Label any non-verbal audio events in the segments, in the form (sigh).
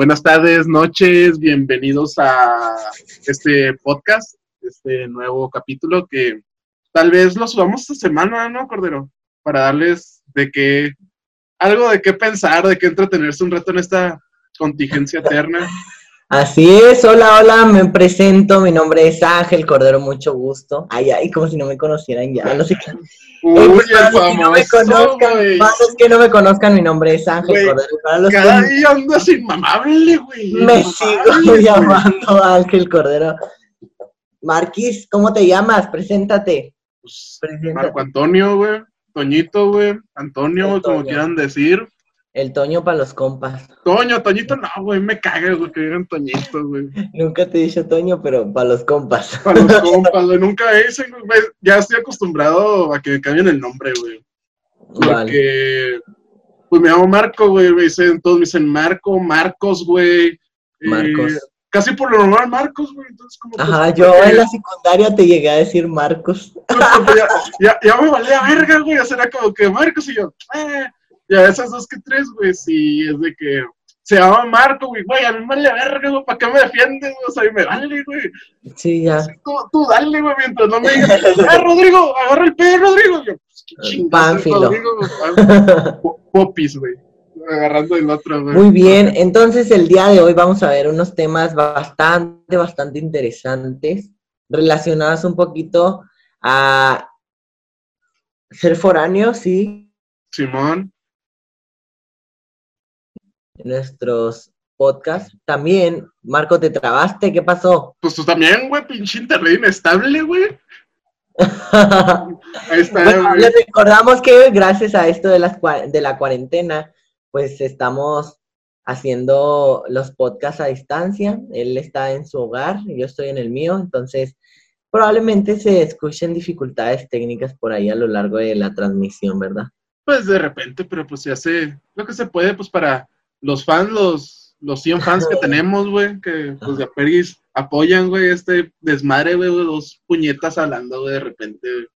Buenas tardes, noches, bienvenidos a este podcast, este nuevo capítulo que tal vez lo subamos esta semana, ¿no, Cordero? Para darles de qué, algo de qué pensar, de qué entretenerse un rato en esta contingencia eterna. Así es, hola, hola, me presento, mi nombre es Ángel Cordero, mucho gusto. Ay, ay, como si no me conocieran ya, no sé qué. Uy, Eh, para los que no me conozcan, güey. para los que no me conozcan, mi nombre es Ángel Cordero. Para los Cada que día andas inmamable, güey. me sigo (laughs) llamando Ángel Cordero. Marquis, ¿cómo te llamas? Preséntate. Pues, Preséntate. Marco Antonio, güey. Toñito, güey. Antonio, como quieran decir. El Toño para los compas. Toño, Toñito, no, güey, me caga, güey, que digan Toñito, güey. Nunca te he dicho Toño, pero para los compas. Para los (laughs) compas, güey, nunca dicen, güey. Ya estoy acostumbrado a que me cambien el nombre, güey. Vale. Porque, pues me llamo Marco, güey, me dicen, todos me dicen Marco, Marcos, güey. eh, Marcos. casi por lo normal Marcos, güey. Entonces, como Ajá, yo en la secundaria te llegué a decir Marcos. (laughs) ya, ya, ya me valía verga, güey. O sea, era como que Marcos y yo, eh. Ya esas dos que tres, güey, sí, es de que se llama Marco, güey, güey, a mí me vale verga, güey, ¿para qué me defiendes? O sea, y me vale, güey. Sí, ya. Tú, tú dale, güey, mientras no me digas, (laughs) ah, Rodrigo, agarra el pedo, Rodrigo. Yo, pues, qué chingados, Pánfilo. Rodrigo, (laughs) Popis, güey. Agarrando el otro, güey. Muy bien, entonces el día de hoy vamos a ver unos temas bastante, bastante interesantes relacionados un poquito a ser foráneo, sí, Simón. Nuestros podcasts. También, Marco, te trabaste, ¿qué pasó? Pues tú también, güey, pinche internet inestable, güey. (laughs) Ahí está, Bueno, güey. les recordamos que gracias a esto de, las, de la cuarentena, pues estamos haciendo los podcasts a distancia. Él está en su hogar, yo estoy en el mío, entonces probablemente se escuchen dificultades técnicas por ahí a lo largo de la transmisión, ¿verdad? Pues de repente, pero pues se hace lo que se puede, pues para los fans, los, los 100 fans que (laughs) tenemos, güey, que pues de Aperis apoyan, güey, este desmadre, güey, dos puñetas hablando, güey, de repente, güey.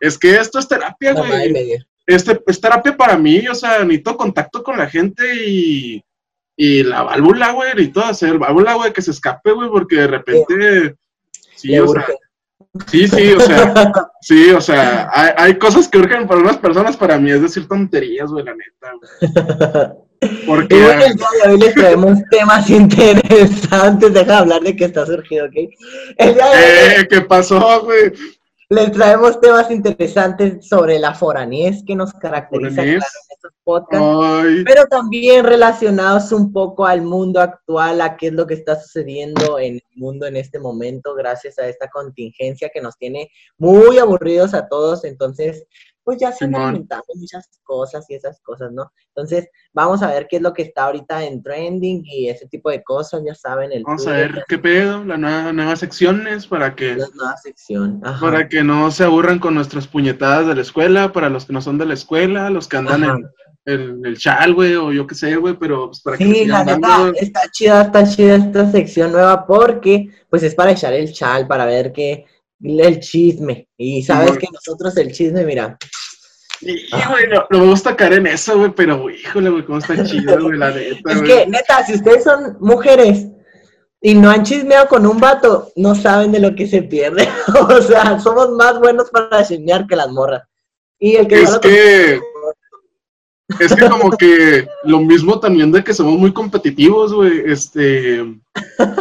Es que esto es terapia, güey. Este, es terapia para mí, o sea, necesito contacto con la gente y, y la válvula, güey, necesito hacer válvula, güey, que se escape, güey, porque de repente, sí, o sea, sí, sí, o sea, (laughs) Sí, o sea, hay, hay cosas que urgen para unas personas, para mí es decir tonterías, güey, la neta. güey. (laughs) Porque, Y bueno, el día de hoy les traemos (laughs) temas interesantes. Deja de hablar de que está surgido, ¿ok? El día de hoy eh, ¿qué pasó, güey? Les traemos temas interesantes sobre la foranés que nos caracteriza claro, en estos podcasts, Ay, pero también relacionados un poco al mundo actual, a qué es lo que está sucediendo en el mundo en este momento, gracias a esta contingencia que nos tiene muy aburridos a todos. Entonces, pues ya se han Simón. inventado muchas cosas y esas cosas, ¿no? Entonces, vamos a ver qué es lo que está ahorita en trending y ese tipo de cosas, ya saben, el vamos a ver qué pedo, las nuevas, nuevas secciones para que, la nueva sección. Ajá. para que no se aburran con nuestras puñetadas de la escuela, para los que no son de la escuela, los que andan Ajá. en, el chal, güey, o yo qué sé, güey, pero pues, para que Sí, la sigan dando, neta, está chida, está chida esta sección nueva porque, pues, es para echar el chal, para ver que el chisme. Y sabes que nosotros el chisme, mira, Y, güey, no, no me gusta caer en eso, güey, pero, híjole, güey, cómo está chido, güey, la neta, (laughs) es güey. que, neta, si ustedes son mujeres y no han chismeado con un vato, no saben de lo que se pierde. (laughs) o sea, somos más buenos para chismear que las morras. Y el que no Es lo- que, es que como que lo mismo también de que somos muy competitivos, güey, este,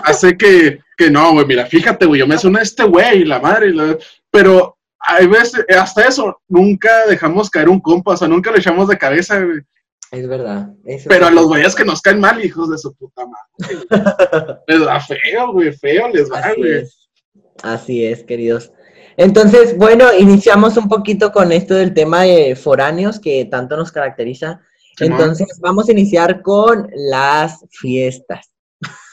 hace que, que no, güey, mira, fíjate, güey, yo me suena a este güey, la madre, la- pero hay veces, hasta eso, nunca dejamos caer un compa, o sea, nunca lo echamos de cabeza, güey, Es verdad. eso pero a los güeyes que nos caen mal, hijos de su puta madre, (laughs) les va feo, güey, feo les va, Así güey. es. Así es, queridos. Entonces, bueno, iniciamos un poquito con esto del tema de foráneos que tanto nos caracteriza. Entonces, vamos a iniciar con las fiestas.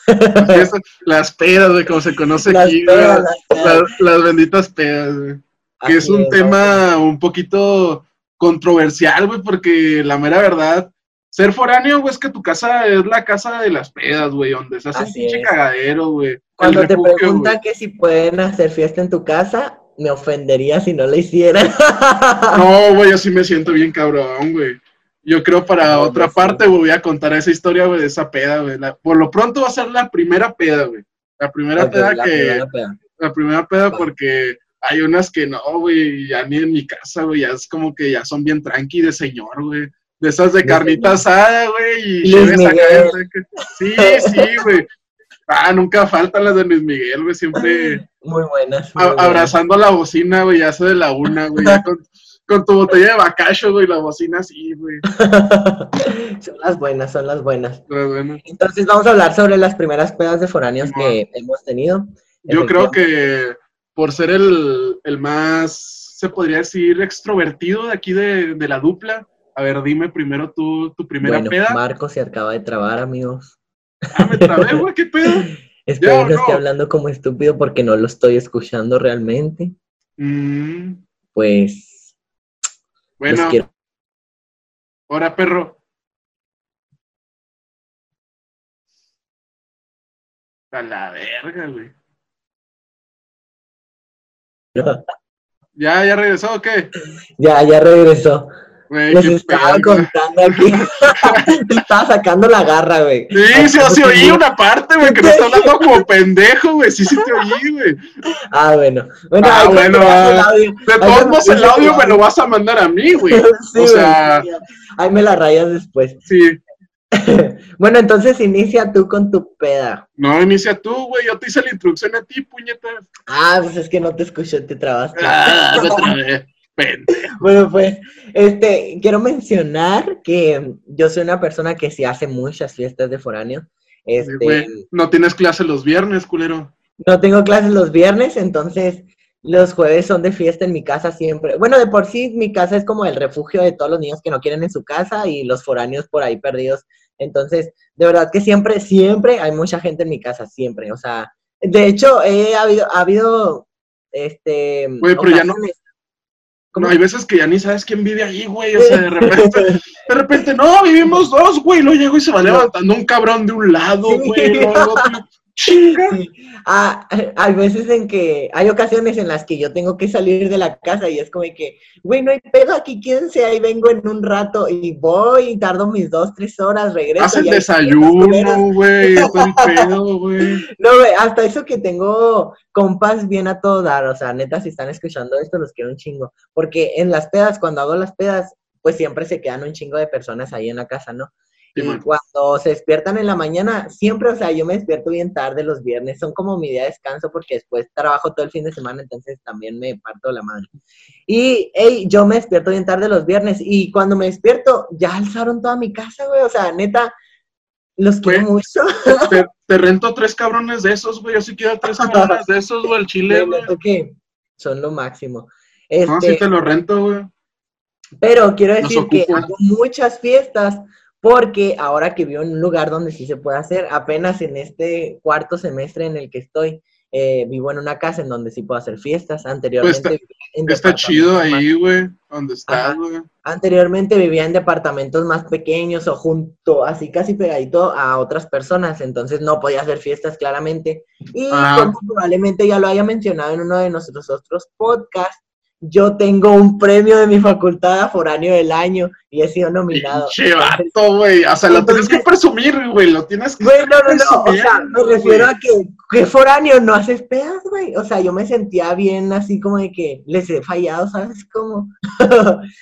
Las fiestas, Las pedas, güey, como se conoce Las aquí, pedas, las pedas. las, las benditas pedas, güey. que es un es, tema un poquito controversial, güey, porque la mera verdad, ser foráneo, güey, es que tu casa es la casa de las pedas, güey, donde se hace un pinche cagadero, güey. Cuando te preguntan güey. que si pueden hacer fiesta en tu casa, me ofendería si no lo hicieran. (laughs) No, güey, yo sí me siento bien cabrón, güey. Yo creo para No, otra no parte, güey, voy a contar esa historia, güey, de esa peda, güey. La- por lo pronto va a ser la primera peda, güey. La primera Ok, peda la que... primera peda. La primera peda porque hay unas que no, güey, ya ni en mi casa, güey, ya es como que ya son bien tranqui de señor, güey. De esas de carnita asada, güey, y Luis acá, Sí, sí, güey. Ah, nunca faltan las de Luis Miguel, güey, siempre (laughs) Muy buenas. muy buenas. abrazando la bocina, güey, ya se de la una, güey, ya con, con tu botella de bacacho, güey, la bocina así, güey. (laughs) son las buenas, son las buenas. Pero bueno, Entonces vamos a hablar sobre las primeras pedas de foráneos que hemos tenido. yo creo que por ser el, el más, se podría decir, extrovertido de aquí de, de la dupla, a ver, dime primero tú, tu primera bueno, peda. Marco se acaba de trabar, amigos. Ah, me trabé, güey, qué pedo. (laughs) Espero que no esté hablando como estúpido porque no lo estoy escuchando realmente. Mm, Pues bueno, quiero. ahora perro. A la verga, güey. (laughs) ¿Ya, ya regresó o qué? Ya, ya regresó. Güey, Les estaba contando aquí. (laughs) Te estaba sacando la garra, güey. Sí, sí, sí oí una parte, güey, que no está hablando como pendejo, güey. Sí, sí te oí, güey. Ah, bueno. Bueno, Ah, bueno, ah. el audio- De todos modos, el audio me lo vas a mandar a mí, güey. (laughs) Sí, o sea- sí, ahí me la rayas después. Sí. (laughs) Bueno, entonces inicia tú con tu peda. No, inicia tú, güey. Yo te hice la introducción a ti, puñeta. Ah, pues es que no te escuché, te trabaste. Ah, me trabé. Bueno, pues, este, quiero mencionar que yo soy una persona que sí hace muchas fiestas de foráneo. Este, Güey, No tienes clase los viernes, culero. no tengo clases los viernes, entonces los jueves son de fiesta en mi casa siempre. Bueno, de por sí mi casa es como el refugio de todos los niños que no quieren en su casa y los foráneos por ahí perdidos. Entonces, de verdad que siempre, siempre hay mucha gente en mi casa, siempre. O sea, de hecho, he habido, ha habido, este... Güey, pero ya no- No, hay veces que ya ni sabes quién vive ahí, güey. O sea, de repente, de repente, no, vivimos dos, güey. Luego llego y se va levantando un cabrón de un lado, güey. luego el otro. Chinga. Sí. Ah, hay veces en que, hay ocasiones en las que yo tengo que salir de la casa y es como que, güey, no hay pedo aquí, quédense, ahí vengo en un rato y voy y tardo mis dos, tres horas, regreso. Haz el y desayuno, (laughs) pedo, güey. No, güey, hasta eso que tengo compas bien a todo dar, o sea, neta, si están escuchando esto, los quiero un chingo. Porque en las pedas, cuando hago las pedas, pues siempre se quedan un chingo de personas ahí en la casa, ¿no? Sí, y cuando se despiertan en la mañana, siempre, o sea, yo me despierto bien tarde los viernes, son como mi día de descanso porque después trabajo todo el fin de semana, entonces también me parto la madre. Y, hey, yo me despierto bien tarde los viernes y cuando me despierto, ya alzaron toda mi casa, güey, o sea, neta, los quiero mucho. (laughs) Te, (laughs) te rento tres cabrones de esos, güey. Yo sí quiero tres cabrones de esos, güey. El chile, güey. son lo máximo. No, Este, sí te lo rento, güey. Pero quiero decir que hago muchas fiestas porque ahora que vivo en un lugar donde sí se puede hacer, apenas en este cuarto semestre en el que estoy, eh, vivo en una casa en donde sí puedo hacer fiestas. Anteriormente, Pues está- Está chido ahí, güey. Donde Ajá. estás, güey. anteriormente vivía en departamentos más pequeños o junto, así casi pegadito a otras personas, entonces no podía hacer fiestas claramente. Y Ah. como probablemente ya lo haya mencionado en uno de nuestros otros podcasts, yo tengo un premio de mi facultad a foráneo del año y he sido nominado. Pinche vato, güey. O sea, lo tienes que presumir, güey. Lo tienes que. Güey, no, no, no, o sea, me refiero a que, que foráneo no haces pedas, güey. O sea, yo me sentía bien así como de que les he fallado, ¿sabes cómo?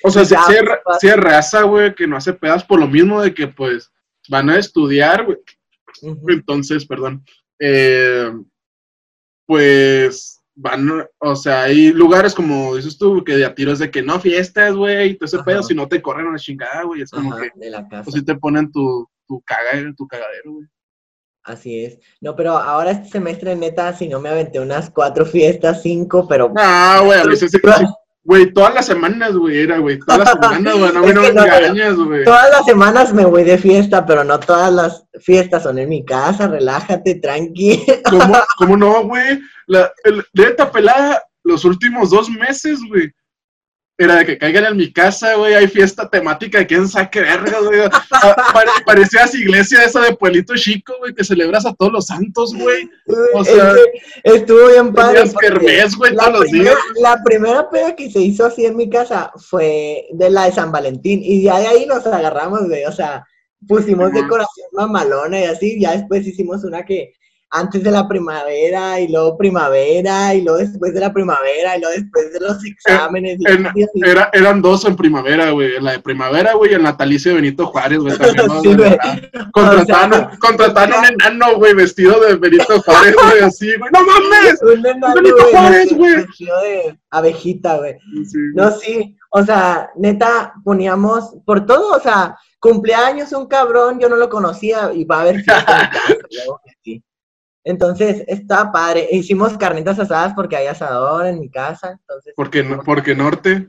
O sea, (laughs) si si es, pues, raza, güey, que no hace pedas por lo mismo de que, pues, van a estudiar, güey. Entonces, perdón. eh, pues van, o sea, hay lugares como dices tú, que de a tiros de que no fiestas, güey, y todo ese Ajá. pedo, si no te corren a la chingada, güey. Es como Ajá, que, de la casa. pues si te ponen tu, tu, caga, tu cagadero, güey. Así es. No, pero ahora este semestre, neta, si no me aventé unas cuatro fiestas, cinco, pero... No, güey, a veces sí, sí, Güey, todas las semanas, güey, era, güey. Todas las semanas, güey. No me (laughs) no engañas, güey. Todas las semanas me voy de fiesta, pero no todas las fiestas son en mi casa, relájate, tranqui. (laughs) ¿Cómo, cómo no, güey? La, el, neta pelada, los últimos dos meses, güey. Era de que caigan en mi casa, güey, hay fiesta temática quién saque verga, güey. Parecías iglesia esa de pueblito chico, güey, que celebras a todos los santos, güey. O sea, estuvo bien padre. Kermés, güey, todos los primera- días. La primera peda que se hizo así en mi casa fue de la de San Valentín. Y ya de ahí nos agarramos, güey. O sea, pusimos Ujú. decoración mamalona y así. Ya después hicimos una que antes de la primavera y luego primavera y luego después de la primavera y luego después de los exámenes. y en- así, así. Era, eran dos en primavera, güey. La de primavera, güey, el natalicio de Benito Juárez, güey. También, (laughs) ¿no? Sí, güey. Contrataron, O sea, contrataron un enano, güey, vestido de Benito Juárez, güey, así, güey. ¡No mames! Un enano, Benito güey, Juárez, güey. vestido de abejita, güey. Sí, No, sí, o sea, neta, poníamos por todo, o sea, cumpleaños un cabrón, yo no lo conocía y va a haber fiesta en casa, (laughs) luego que sí. Entonces, está padre. Hicimos carnitas asadas porque hay asador en mi casa, entonces, Porque, no- porque Norte.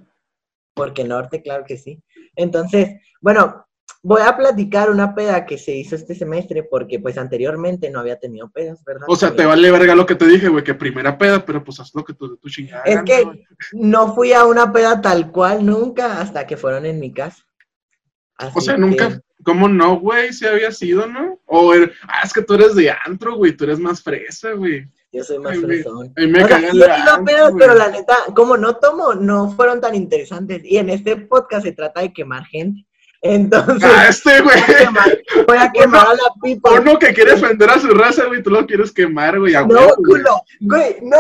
porque norte, claro que sí. Entonces, bueno, voy a platicar una peda que se hizo este semestre porque pues anteriormente no había tenido pedas, ¿verdad? O sea, te vale verga lo que te dije, güey, que primera peda, pero pues haz lo que tú, tu chingada. Es que no fui a una peda tal cual nunca hasta que fueron en mi casa. O sea, que- nunca. ¿Cómo no, güey? Si había sido, ¿no? O er- ah, es que tú eres de antro, güey. Tú eres más fresa, güey. Yo soy más me- fresón. Mí me O sea, sí pero la neta, como no tomo, no fueron tan interesantes. Y en este podcast se trata de quemar gente. Entonces, Ah, este, güey. voy a quemar, voy a quemar a la pipa. Uno que quiere ofender a su raza, güey, tú lo quieres quemar, güey. a No, huevo, culo, güey, no,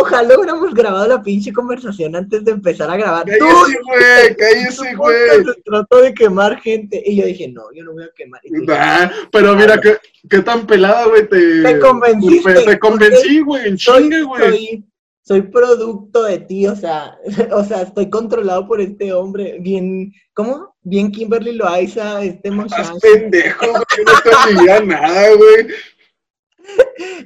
ojalá hubiéramos grabado la pinche conversación antes de empezar a grabar. Tú, Cállese, güey, cállese, güey. trató de quemar gente. Y yo dije, no, yo no voy a quemar. Ah, pero mira, qué, qué tan pelada, güey, te... Te convenciste, Te convencí, güey, en chingue, güey. soy, soy producto de ti, o sea, (laughs) o sea, estoy controlado por este hombre, bien, ¿cómo? Bien Kimberly Loaiza, este muchacho, pendejo, güey, yo no te diría nada, güey.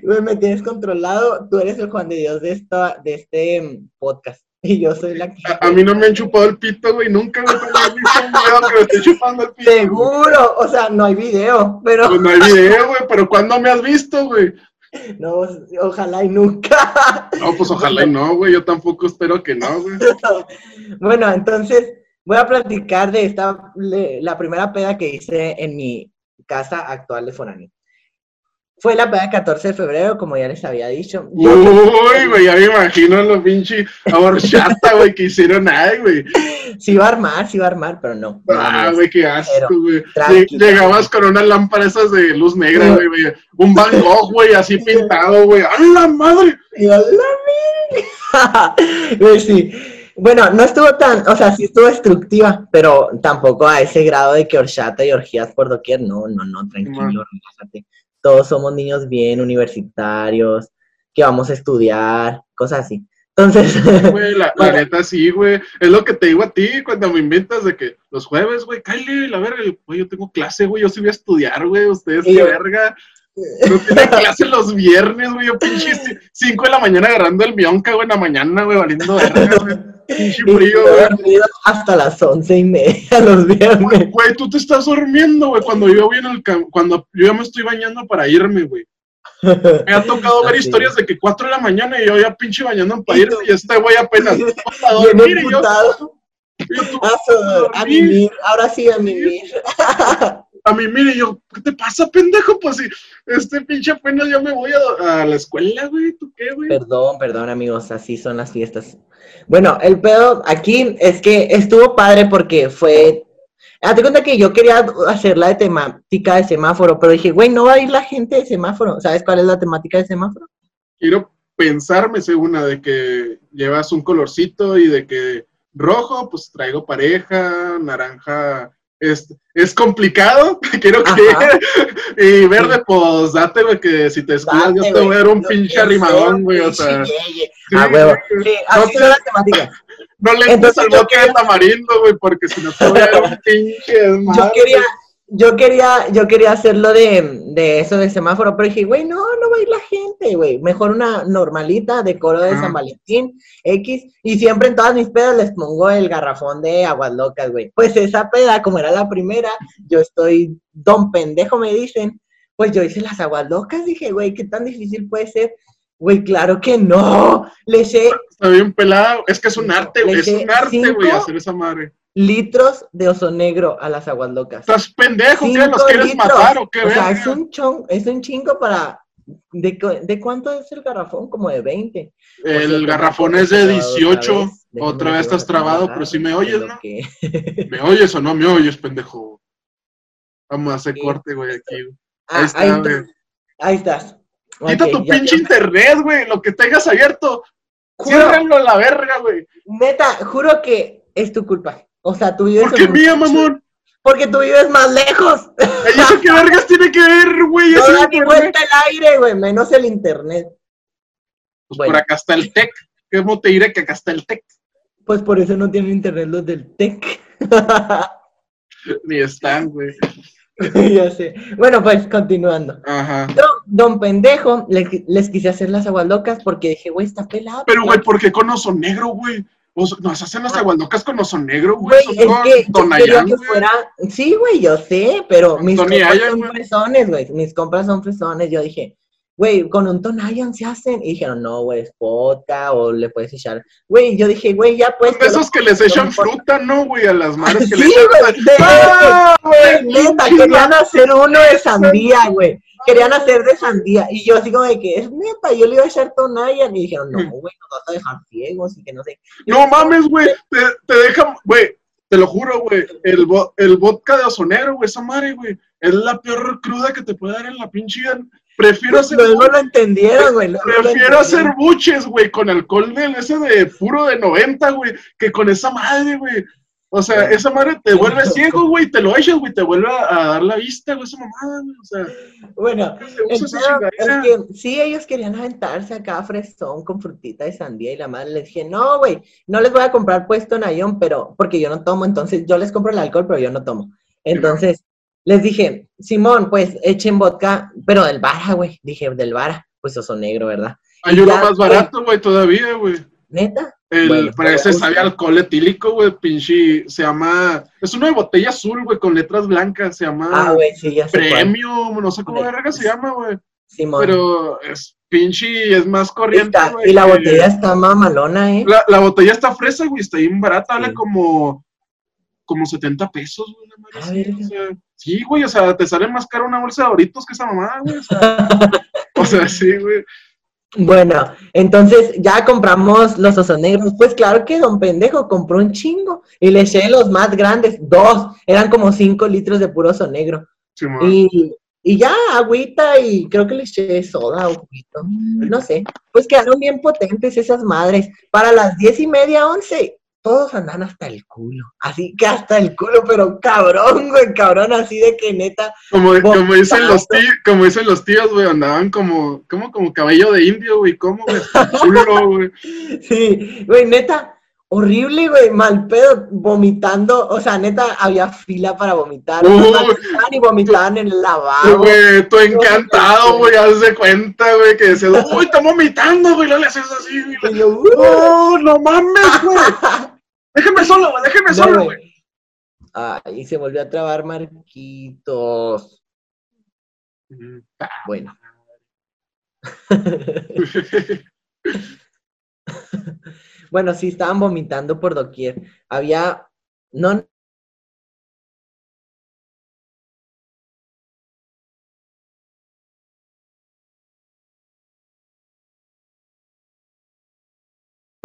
Güey, me tienes controlado, tú eres el Juan de Dios de esta, de este mm, podcast, y yo soy la que... A, a mí no me han chupado el pito, güey, nunca, pero he visto un video que me estoy chupando el pito. güey. Seguro, o sea, no hay video, pero Pues no hay video, güey, pero ¿cuándo me has visto, güey? no, ojalá y nunca. No, pues ojalá y no, güey, yo tampoco espero que no, güey. (laughs) bueno, entonces voy a platicar de esta, la primera peda que hice en mi casa actual de Forani. Fue la peda del 14 de febrero, como ya les había dicho. Uy, güey, ya me imagino lo pinche horchata, güey, que hicieron ahí, güey. sí iba a armar, sí iba a armar, pero no. Ah, güey, qué asco, güey. Llegabas con una lámpara esas de luz negra, güey, güey. Un Van Gogh, güey, así pintado, güey. ¡A la madre! Y a la. (laughs) Güey, sí. Bueno, no estuvo tan, o sea, sí estuvo destructiva, pero tampoco a ese grado de que horchata y orgías por doquier. No, no, no, tranquilo, relájate. Todos somos niños bien universitarios, que vamos a estudiar, cosas así. Entonces, Güey, (laughs) la, la Bueno. neta sí, güey. Es lo que te digo a ti cuando me inventas de que los jueves, güey, cállate, la verga. Yo, Güey, yo tengo clase, güey, yo sí voy a estudiar, güey. Ustedes qué verga. No tienen clase los viernes, güey. Yo pinche (laughs) 5 de la mañana agarrando el bionca, güey, en la mañana, güey, valiendo verga, güey. Frío, güey. hasta las once y media (laughs) los viernes. Güey, tú te estás durmiendo, güey, cuando yo voy en el cuando yo ya me estoy bañando para irme, güey. Me ha tocado (laughs) ver Así historias de que 4 de la mañana y yo ya pinche bañando para irme y este güey apenas (laughs) a dormir y yo, y A, a mimir, ahora sí a mimir. A mí, mire, yo, ¿qué te pasa, pendejo? Pues si este pinche apenas ya me voy a, a la escuela, güey, ¿tú qué, güey? Perdón, perdón, amigos, así son las fiestas. Bueno, el pedo aquí es que estuvo padre porque fue. Hazte cuenta que yo quería hacerla de temática de semáforo, pero dije, güey, no va a ir la gente de semáforo. ¿Sabes cuál es la temática de semáforo? Quiero pensarme, según una, de que llevas un colorcito y de que rojo, pues traigo pareja, naranja. Es, es complicado, (laughs) quiero creer. Y verde, pues date, güey, que si te escudas, yo te voy a dar un No, pinche serio, güey, o sea. Ah, huevo. Sí, No así te- son las temáticas. No le entres al bote de tamarindo, güey, porque si no te voy a dar un pinche Yo quería, yo quería, yo quería hacerlo de, de eso de semáforo, pero dije, güey, no, no va a ir la gente, güey. Mejor una normalita de coro de. San Valentín, X, y siempre en todas mis pedas les pongo el garrafón de aguas locas, güey. Pues esa peda, como era la primera, yo estoy, don pendejo me dicen, pues yo hice las aguas locas, dije, güey, qué tan difícil puede ser. Güey, claro que no. Le eché Está bien pelado. Es que es un arte, güey. Es un arte, güey, hacer esa madre. Litros de oso negro a las aguas locas. ¿Estás pendejo? ¿Qué? ¿Los quieres litros. matar o qué? O sea, es un chon, es un chingo para. ¿De, cu- de cuánto es el garrafón? Como de 20. Por El garrafón es de está trabado 18. Déjame Otra vez estás trabado, trabajar pero sí me oyes, ¿no? que- ¿Me (laughs) oyes o no me oyes, pendejo? Vamos a hacer Sí. corte, güey, aquí. güey. Ah, Ahí está, güey. ahí estás. Quita Ok, tu ya pinche te- internet, güey. Lo que tengas abierto. Juro, Ciérralo a la verga, güey. neta, juro que es tu culpa. O sea, tú vives ¿Por qué mía, mamón? Porque tú vives más lejos. ¿Y eso qué vergas tiene que ver, güey? No da vuelta el aire, güey, menos el internet. Pues Bueno. por acá está el tech. ¿Cómo te diré que acá está el tech? Pues por eso no tienen internet los del TEC. (laughs) Ni están, güey. (laughs) ya sé. Bueno, pues continuando. Ajá. Don, don pendejo, le- les, quise hacer las aguas locas porque dije, güey, está pelado. Pero, güey, ¿por qué con oso negro, güey? Oso- Nos hacen las Ah. agualdocas con oso negro, güey. Son es que Tonayán, que fuera... Sí, güey, yo sé, pero mis compras son güey. fresones, güey. Mis compras son fresones. Yo dije, güey, con un Tonayan se hacen. Y dijeron, no, güey, es vodka o le puedes echar... Güey, yo dije, güey, ya pues... Son de esos que les no echan fruta, ¿no, güey? A las madres (laughs) que Sí, le echan. güey, de- ¡Ah, Güey, neta, querían hacer uno de sandía, güey. Querían hacer de sandía. Y yo así como de que es neta, yo le iba a echar Tonayan. Y dijeron, no, güey, nos vas a dejar ciegos y que no sé. No mames, güey. Te, te dejan, güey. Te lo juro, güey. El, el vodka de osonero, güey, esa madre, güey. Es la peor cruda que te puede dar en la pinche vida. Prefiero hacer, Luego lo entendieron, güey. prefiero hacer buches, güey, con alcohol del ese de puro de 90, güey, que con esa madre, güey. O sea, esa madre te vuelve (laughs) ciego, güey, te lo echas, güey, te vuelve a, a dar la vista, güey, esa mamada, güey. O sea, Bueno, chingadera. es que sí, ellos querían aventarse acá fresón con frutita de sandía y la madre les dije, no, güey, no les voy a comprar puesto en pero, porque yo no tomo, entonces yo les compro el alcohol, pero yo no tomo. Entonces, les dije, Simón, pues echen vodka, pero del Vara, güey. Dije, del Vara, pues oso negro, ¿verdad? Hay uno ya, más barato, güey, todavía, güey. ¿Neta? El, Bueno, pero ese pero- sabe a alcohol etílico, güey, pinche. Se llama. Es una de botella azul, güey, con letras blancas. Se llama. Ah, güey, sí, ya sé cuál. Premium, no sé cómo Güey, verga se llama, güey. Simón. Pero es pinche, es más corriente, Está- güey. y la botella está mamalona, ¿eh? La, la botella está fresa, güey, está bien barata, vale Sí. como. Como 70 pesos, güey. una madre Ah, así, verga. o sea, sí, güey, o sea, te sale más caro una bolsa de Doritos que esa mamada, güey. O sea, (laughs) o sea, sí, güey. Bueno, entonces ya compramos los osos negros. Pues claro que don pendejo compró un chingo y le eché los más grandes, dos, eran como cinco litros de puro oso negro. Sí. Y, y ya, agüita y creo que le eché soda o juguito, no sé. Pues quedaron bien potentes esas madres. Para las diez y media, once, todos andan hasta el culo. Así que hasta el culo, pero cabrón, güey, cabrón, así de que neta. Como, como dicen los tíos, como dicen los tíos, güey, andaban como, como, como cabello de indio, güey, ¿cómo, güey? (laughs) Chulo, güey. Sí, güey, neta, horrible, güey, mal pedo, vomitando, o sea, neta, había fila para vomitar, Uy. o sea, vomitaban y vomitaban en el lavabo. Güey, tú encantado, güey, haz de cuenta, güey, que decías, uy, está vomitando, güey, no le haces así, güey. Y yo, "Uh". No, no mames, güey. (laughs) Déjeme solo, güey, déjeme No, solo, güey. Ay, se volvió a trabar Marquitos. Bueno. (laughs) (laughs) Bueno, sí, estaban vomitando por doquier. Había, no,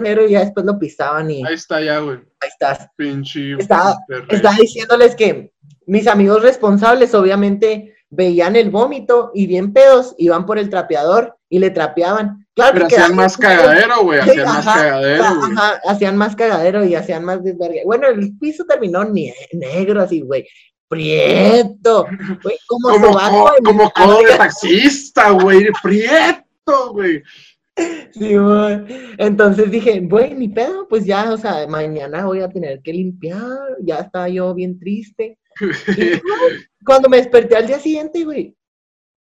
pero ya después lo pisaban y Ahí está ya, güey. ahí estás. Pinche. Estaba-. Estaba diciéndoles que mis amigos responsables obviamente veían el vómito y bien pedos iban por el trapeador y le trapeaban. Claro Pero que hacían más cagadero, güey, hacían más cagadero, güey. hacían más cagadero y hacían más desvergue. Bueno, el piso terminó ne- negro así, güey. Prieto, güey, como, Como, co- como codo de taxista, güey, prieto, güey. Sí. Entonces dije, güey, ni pedo, pues ya, o sea, mañana voy a tener que limpiar. Ya estaba yo bien triste. Y, (laughs) cuando me desperté al día siguiente, güey,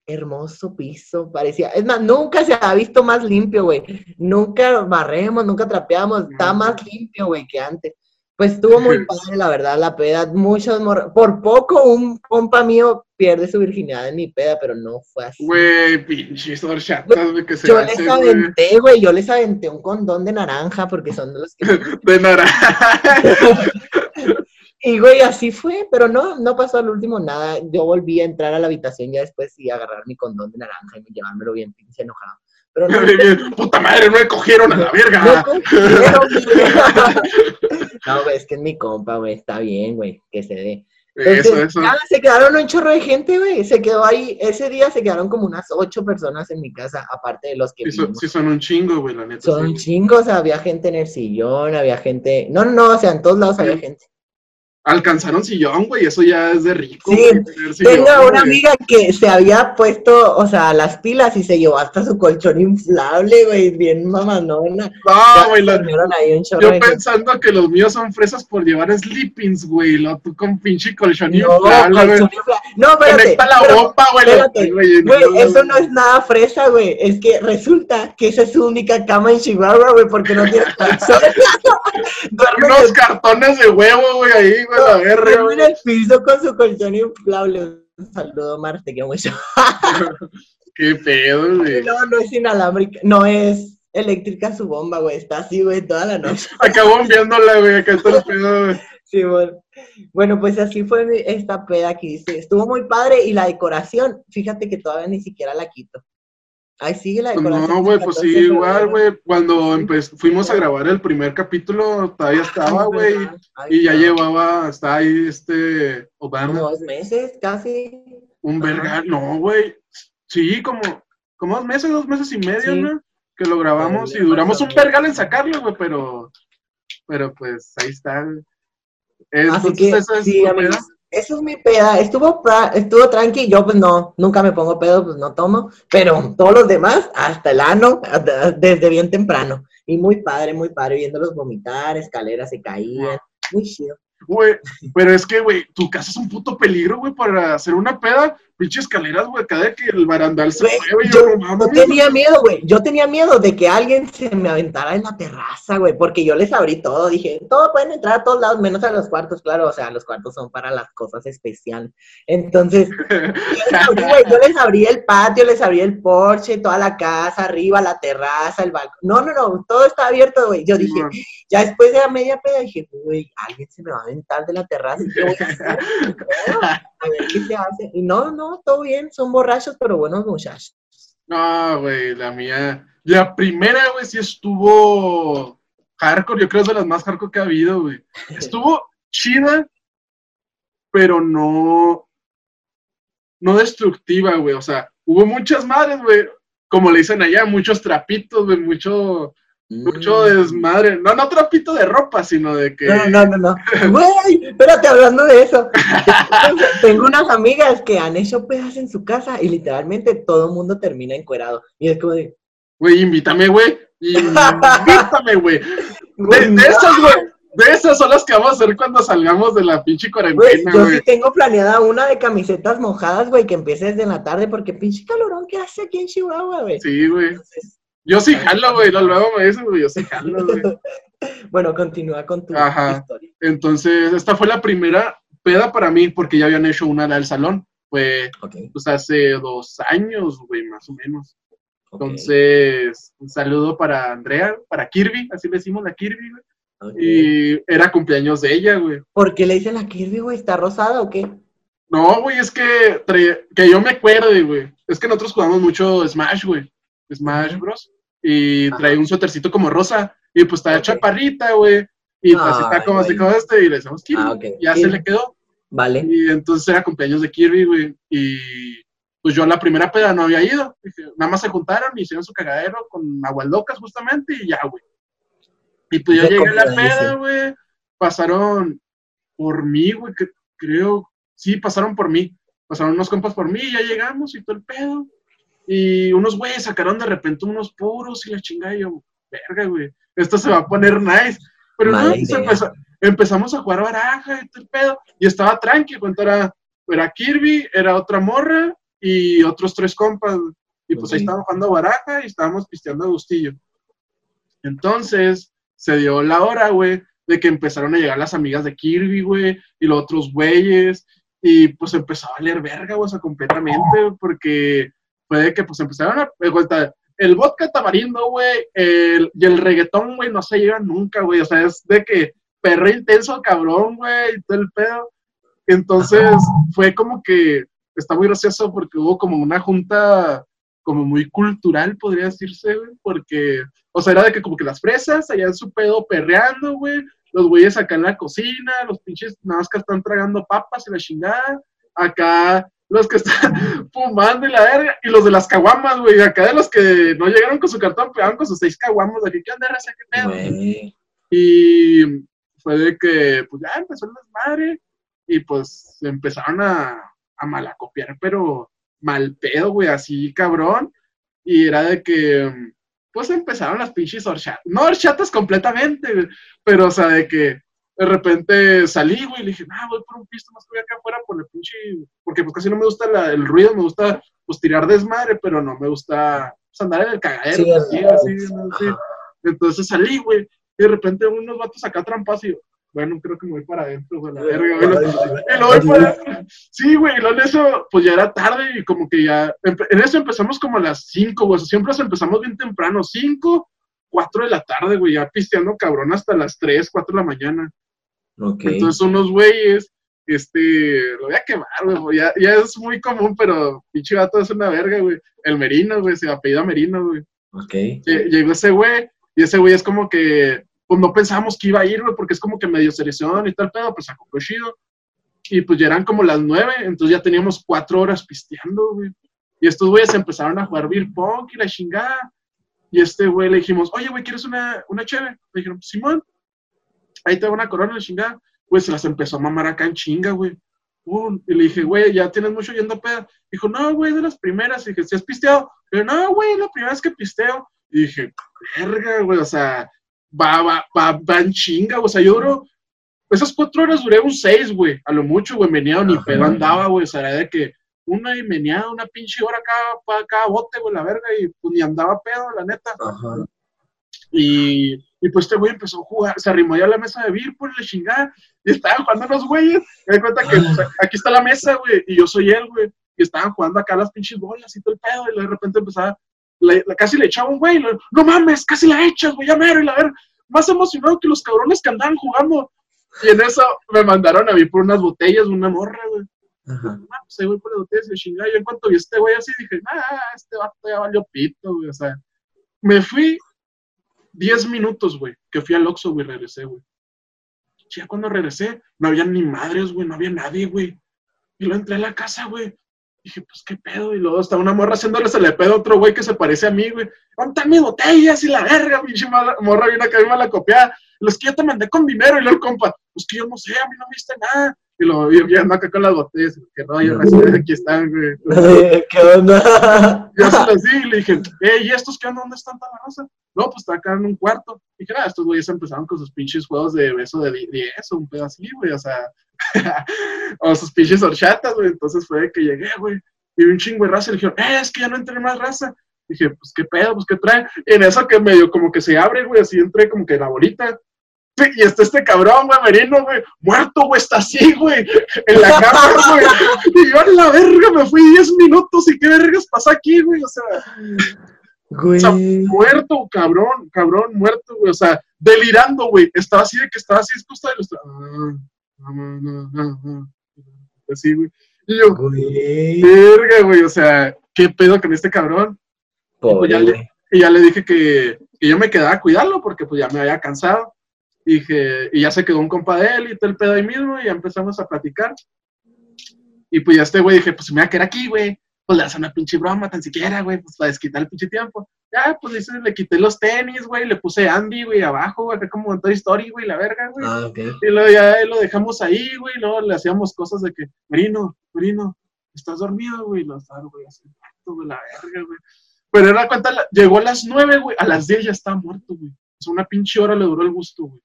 hermoso piso, parecía. Es más, nunca se ha visto más limpio, güey. Nunca barremos, nunca trapeamos. Está más limpio, güey, que antes. Pues estuvo muy (laughs) padre, la verdad, la peda. Muchos mor... Por poco un compa mío pierde su virginidad en mi peda, pero no fue así. Güey, pinches horchatas, güey, que se Yo hace, les aventé, güey, yo les aventé un condón de naranja porque son de los que... (laughs) De naranja. (laughs) Y, güey, así fue, pero no, no pasó al último nada. Yo volví a entrar a la habitación ya después y agarrar mi condón de naranja y llevármelo bien pinche enojado. Pero no, (laughs) Puta madre, no me cogieron a la verga. (laughs) No, güey, es que es mi compa, güey, está bien, güey, que se dé. Entonces, Eso, eso. ya se quedaron un chorro de gente, güey. Se quedó ahí, ese día se quedaron como unas ocho personas en mi casa, aparte de los que Sí, son, vimos. sí son un chingo, güey, la neta. Son chingos, había gente en el sillón, había gente. No, no, no, o sea, en todos lados había gente. Alcanzaron sillón, güey, eso ya es de rico. Sí, güey, sillón, Tengo una güey. amiga que se había puesto, o sea, las pilas y se llevó hasta su colchón inflable, güey, bien mamanona. No, Ya güey, chorro yo pensando que los míos son fresas por llevar sleepings, güey, lo tú con pinche colchón No, inflable, güey. No, espérate. Conecta la pero- bomba, güey. espérate, güey, Güey, no, eso no es nada fresa, güey. Es que resulta que esa es su única cama en Chihuahua, güey, porque no tiene (laughs) (laughs) colchón. Unos cartones de huevo, güey, ahí, güey, la verga, duerme güey. en el piso con su colchón inflable. Un saludo, Mar, te quiero mucho. (laughs) Qué pedo, güey. No, no es inalámbrica, no es eléctrica su bomba, güey. Está así, güey, toda la noche. (laughs) Acabó viéndola, güey, acá está el (laughs) pedo, güey. Sí, bueno. Bueno, pues así fue esta peda que hice. Estuvo muy padre y la decoración, fíjate que todavía ni siquiera la quito. Ahí sigue la decoración. No, güey, pues 14 sí, igual, güey. Cuando fuimos a grabar el primer capítulo, todavía estaba, güey. Y ya llevaba, está ahí este Obama, Como dos meses, casi. un Ajá. vergal, no, güey. Sí, como, como dos meses, dos meses y medio, Sí. ¿no? Que lo grabamos y duramos pasó. un vergal en sacarlo, güey, pero, pero pues ahí está. Así Entonces, que, esa es sí, amigos. Eso es mi peda. Estuvo, estuvo tranqui, yo pues no, nunca me pongo pedo, pues no tomo, pero todos los demás, hasta el ano, desde bien temprano. Y muy padre, muy padre, viéndolos vomitar, escaleras se caían, muy chido. Güey, pero es que, güey, tu casa es un puto peligro, güey, para hacer una peda. Pinche escaleras, güey, cada que el barandal se mueve, yo yo, no tenía miedo, güey. Yo tenía miedo de que alguien se me aventara en la terraza, güey, porque yo les abrí todo. Dije, todo pueden entrar a todos lados, menos a los cuartos, claro. O sea, los cuartos son para las cosas especiales. Entonces, (laughs) yo les abrí, güey, yo les abrí el patio, les abrí el porche, toda la casa, arriba, la terraza, el balcón. No, no, no, todo está abierto, güey. Yo dije, ya después de la media peda, dije, güey, alguien se me va a aventar de la terraza. ¿y ¿Qué voy a hacer? A ver qué se hace. Y no, no, todo bien, son borrachos, pero buenos muchachos. No, güey, la mía. La primera, güey, sí estuvo hardcore. Yo creo que es de las más hardcore que ha habido, güey. (laughs) Estuvo chida, pero no. No destructiva, güey. O sea, hubo muchas madres, güey. Como le dicen allá, muchos trapitos, güey, mucho, mucho Mm. desmadre. No, no trapito de ropa, sino de que. No, no, no, no. Güey, espérate, hablando de eso. (laughs) Tengo unas amigas que han hecho pedas en su casa y literalmente todo el mundo termina encuerado. Y es como de, Güey, invítame, güey. Invítame, güey. De, de esas, güey. De esas son las que vamos a hacer cuando salgamos de la pinche güey, cuarentena, yo güey. sí tengo planeada una de camisetas mojadas, güey, que empiece desde la tarde porque pinche calorón que hace aquí en Chihuahua, güey. Sí, güey. Entonces, Yo sí jalo, güey. lo- Luego me dicen, güey, yo sí jalo, güey. (laughs) bueno, continúa con tu Ajá. historia. Entonces, esta fue la primera peda para mí, porque ya habían hecho una al salón. Fue, pues, hace dos años, güey, más o menos. Entonces, un saludo para Andrea, para Kirby, así le decimos a Kirby, güey. Y era cumpleaños de ella, güey. ¿Por qué le dicen a Kirby, güey? ¿Está rosada o qué? No, güey, es que, que yo me acuerde, güey. Es que nosotros jugamos mucho Smash, güey. Smash. Bros. Y Ajá. trae un suétercito como rosa. Y pues está Ok. chaparrita, güey. Y pues está como así como este. Y le decimos Kirby. Ah. Ya se le quedó. Vale. Y entonces era cumpleaños de Kirby, güey. Y pues yo a la primera peda no había ido. Dije, nada más se juntaron y hicieron su cagadero con agualocas justamente y ya, güey. Y pues yo llegué a la peda, güey. Pasaron por mí, güey, creo. Sí, pasaron por mí. Pasaron unos compas por mí y ya llegamos y todo el pedo. Y unos güeyes sacaron de repente unos puros y la chingada. Y yo, verga, güey. Esto se va a poner nice. Pero no, pues empezó- empezamos a jugar baraja y todo el pedo. Y estaba tranqui, cuando era, era Kirby, era otra morra y otros tres compas. Y pues ahí estábamos jugando baraja y estábamos pisteando a gustillo. Entonces, se dio la hora, güey, de que empezaron a llegar las amigas de Kirby, güey, y los otros güeyes, y pues empezó a valer verga, güey, o sea, completamente, porque fue de que pues empezaron a, el vodka tamarindo, güey, y el reggaetón, güey, no se llevan nunca, güey, o sea, es de que perro intenso, cabrón, güey, y todo el pedo. Entonces, fue como que, está muy gracioso porque hubo como una junta como muy cultural, podría decirse, güey, porque, o sea, era de que como que las fresas allá en su pedo perreando, güey, los güeyes acá en la cocina, los pinches nada más que están tragando papas y la chingada, acá los que están (laughs) fumando y la verga, y los de las caguamas, güey, acá de los que no llegaron con su cartón, pegaron con sus seis caguamas, de aquí, ¿qué onda, raza, qué pedo? Y fue de que, pues ya empezó el desmadre, y pues empezaron a, a malacopiar, pero mal pedo, güey, así cabrón. Y era de que, pues empezaron las pinches horchatas. No horchatas completamente, pero o sea, de que de repente salí, güey, y le dije, ah, voy por un pisto más que voy acá afuera por el pinche. Porque pues casi no me gusta el ruido, me gusta pues tirar desmadre, pero no me gusta pues, andar en el cagadero. así, así, Entonces salí, güey, y de repente unos vatos acá trampas y yo, bueno, creo que me voy para adentro, güey, la verga, güey. Y para Sí, güey, y luego en eso, pues ya era tarde y como que ya, en eso empezamos como a las 5, güey, siempre empezamos bien temprano, 5, 4 de la tarde, güey, ya pisteando cabrón hasta las 3, 4 de la mañana. Ok. Entonces unos güeyes, este, lo voy a quemar, güey, ya, ya es muy común, pero pinche vato es una verga, güey. El Merino, güey, se apellida Merino, güey. Ok. Llegó ese güey, y ese güey es como que pues no pensábamos que iba a ir, güey, porque es como que medio selección y tal pedo, pues sacó chido. Y pues ya eran como las nueve, entonces ya teníamos cuatro horas pisteando, güey. Y estos güeyes empezaron a jugar beer pong y la chingada. Y este güey le dijimos, oye, güey, ¿quieres una, una cheve? Le dijeron, Simón, ahí te va una corona, chingada. Pues se las empezó a mamar acá en chinga, güey. y le dije, güey, ya tienes mucho yendo a peda. Dijo, no, güey, de las primeras. Y dije, ¿si has pisteado? Pero no, güey, la primera vez que pisteo. Y dije, verga, güey, o sea, va, va, va, va en chinga, o sea, yo duro, esas cuatro horas duré un seis, güey, a lo mucho, güey, meneado, ni pedo andaba, güey, o sea, era de que una y meneada, una pinche hora cada, cada bote, güey, la verga, y pues ni andaba pedo, la neta. Ajá. Y, y pues este güey empezó a jugar, se arrimó ya a la mesa de beer, pues le chingada, y estaban jugando los güeyes, me di cuenta que pues, aquí está la mesa, güey, y yo soy él, güey, y estaban jugando acá las pinches bolas y todo el pedo, y de repente empezaba casi le echaba un güey, no mames, casi la echas, güey, ya mero, y la ver, más emocionado que los cabrones que andaban jugando. Y en eso me mandaron a mí por unas botellas, una morra, güey. Ajá. Ah, pues ahí voy por las botellas y chingada. Yo en cuanto vi a este güey así dije, ah, este vato ya valió pito, güey. O sea, me fui 10 minutos, güey, que fui al Oxxo, güey, regresé, güey. Ya cuando regresé, no había ni madres, güey, no había nadie, güey. Y lo entré a la casa, güey. Dije, pues qué pedo. Y luego está una morra haciéndole se le pedo a otro güey que se parece a mí, güey. ¿Dónde mis botellas y la verga? Pinche morra viene acá me la copiada. Los que yo te mandé con dinero. Y luego el compa, pues que yo no sé, a mí no me viste nada. Y lo vi ando acá con las botellas. Que no, yo recién aquí están, güey. (laughs) ¿Qué onda? Yo di y le dije, eh, ¿y estos qué onda? ¿Dónde están la raza? No, pues está acá en un cuarto. Y dije, ah, estos güeyes empezaron con sus pinches juegos de beso de 10 o un pedo así, güey. O sea, (laughs) o sus pinches horchatas, güey. Entonces fue que llegué, güey. Y un chingo de raza. Y le dijeron, eh, es que ya no entré más raza. dije, pues qué pedo, pues qué trae. Y en eso que medio como que se abre, güey, así entré como que la bolita. Y está este cabrón, güey, Merino, güey, muerto, güey, está así, güey, en la cama, (laughs) güey. Y yo a la verga me fui 10 minutos y qué vergas pasa aquí, güey, o sea. Güey. O sea, muerto, cabrón, cabrón, muerto, güey, o sea, delirando, güey. Estaba así de que estaba así, es justo de los. Así, güey. Y yo, verga, güey, o sea, ¿qué pedo con este cabrón? Pues y, ya le, y, ya le, dije que, que, yo me quedaba a cuidarlo porque pues ya me había cansado. Y, dije, y ya se quedó un compa de él y todo el pedo ahí mismo y ya empezamos a platicar. Y pues ya este güey dije, pues me voy a quedar aquí, güey pues le hace una pinche broma tan siquiera, güey, pues para desquitar el pinche tiempo. Ya, pues le, quité los tenis, güey, le puse Andy, güey, abajo, güey, como en Toy Story, güey, la verga, güey. Ah, Y luego ya lo dejamos ahí, güey, luego le hacíamos cosas de que, Marino, Marino, ¿estás dormido, güey? Lo estaba, güey, así, güey, la verga, güey. Pero era cuenta, llegó a las nueve, güey, a las diez ya estaba muerto, güey. O sea, una pinche hora le duró el gusto, güey.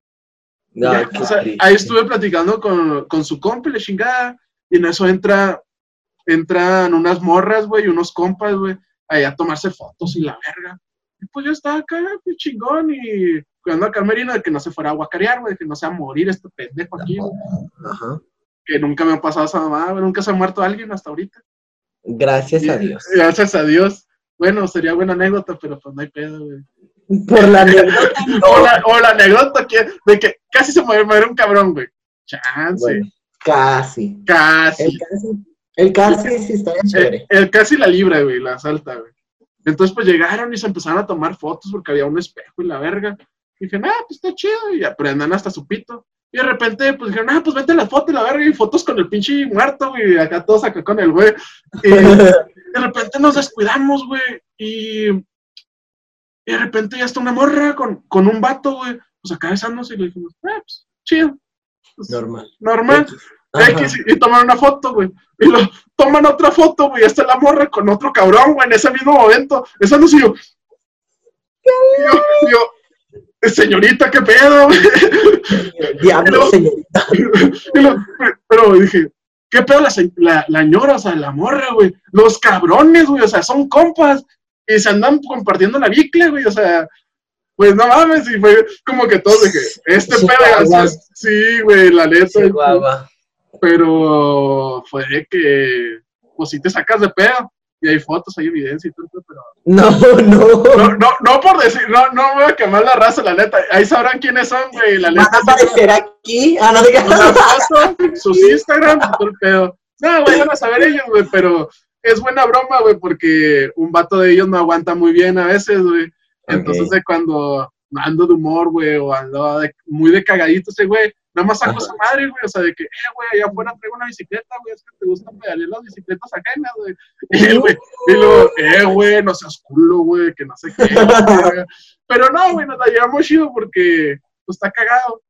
No, o sea, ahí estuve platicando con, con su compa y le chingada, y en eso entra entran unas morras, güey, unos compas, güey, ahí a tomarse fotos y la verga. Y pues yo estaba acá, chingón, y cuidando a Carmerino de que no se fuera a guacarear, güey, de que no se va a morir este pendejo aquí, güey. Ajá. Que nunca me ha pasado esa mamá, güey, nunca se ha muerto alguien hasta ahorita. Gracias a Y- Dios. Gracias a Dios. Bueno, sería buena anécdota, pero pues no hay pedo, güey. Por la (laughs) anécdota, O la, o la anécdota que, de que casi se muere, muere un cabrón, güey. Chance. Bueno, casi. Casi. El casi, el casi sí El, chévere. el casi la libra, güey, la salta, güey. Entonces, pues llegaron y se empezaron a tomar fotos porque había un espejo y la verga. Y dije, ah, pues está chido. Y aprendan hasta su pito. Y de repente, pues dijeron, ah, pues vete la foto y la verga. Y fotos con el pinche muerto, güey. Acá todos acá con el güey. Y (laughs) de repente nos descuidamos, güey. Y, y de repente ya está una morra con, con un vato, güey. Pues acá besándose y le dijimos, ah, pues chido. Pues, Normal. normal. X, y, toman una foto, güey. Y lo, toman otra foto, güey. Está la morra con otro cabrón, güey, en ese mismo momento. Esa no soy yo. Y yo, y yo, señorita, qué pedo, güey. (laughs) Diablo, Pero- señorita. Y lo- pero dije, qué pedo la, la, la ñora, o sea, la morra, güey. Los cabrones, güey, o sea, son compas. Y se andan compartiendo la bicle, güey, o sea. Pues no mames, y fue como que todos dije, este Sí, pedo, guau. sí, güey, la neta. Chihuahua. pero fue que, pues si te sacas de pedo, y hay fotos, hay evidencia y todo, pero No, no. no, no, no por decir, no, no voy a quemar la raza, la neta, ahí sabrán quiénes son, güey, la Van neta, a aparecer aquí. Ah, no digas. foto, sus Instagram, todo el pedo, no, vayan a saber ellos, güey, pero es buena broma, güey, porque un vato de ellos no aguanta muy bien a veces, güey, entonces de cuando ando de humor, güey, o ando de- muy de cagadito ese güey, nada más saco esa madre, güey, o sea, de que, eh, güey, allá afuera traigo una bicicleta, güey, es que te gusta pedalear las bicicletas ajenas, güey. (laughs) Y güey, y luego, eh, güey, no seas culo, güey, que no sé qué. (laughs) Pero no, güey, nos la llevamos chido porque, pues, está cagado.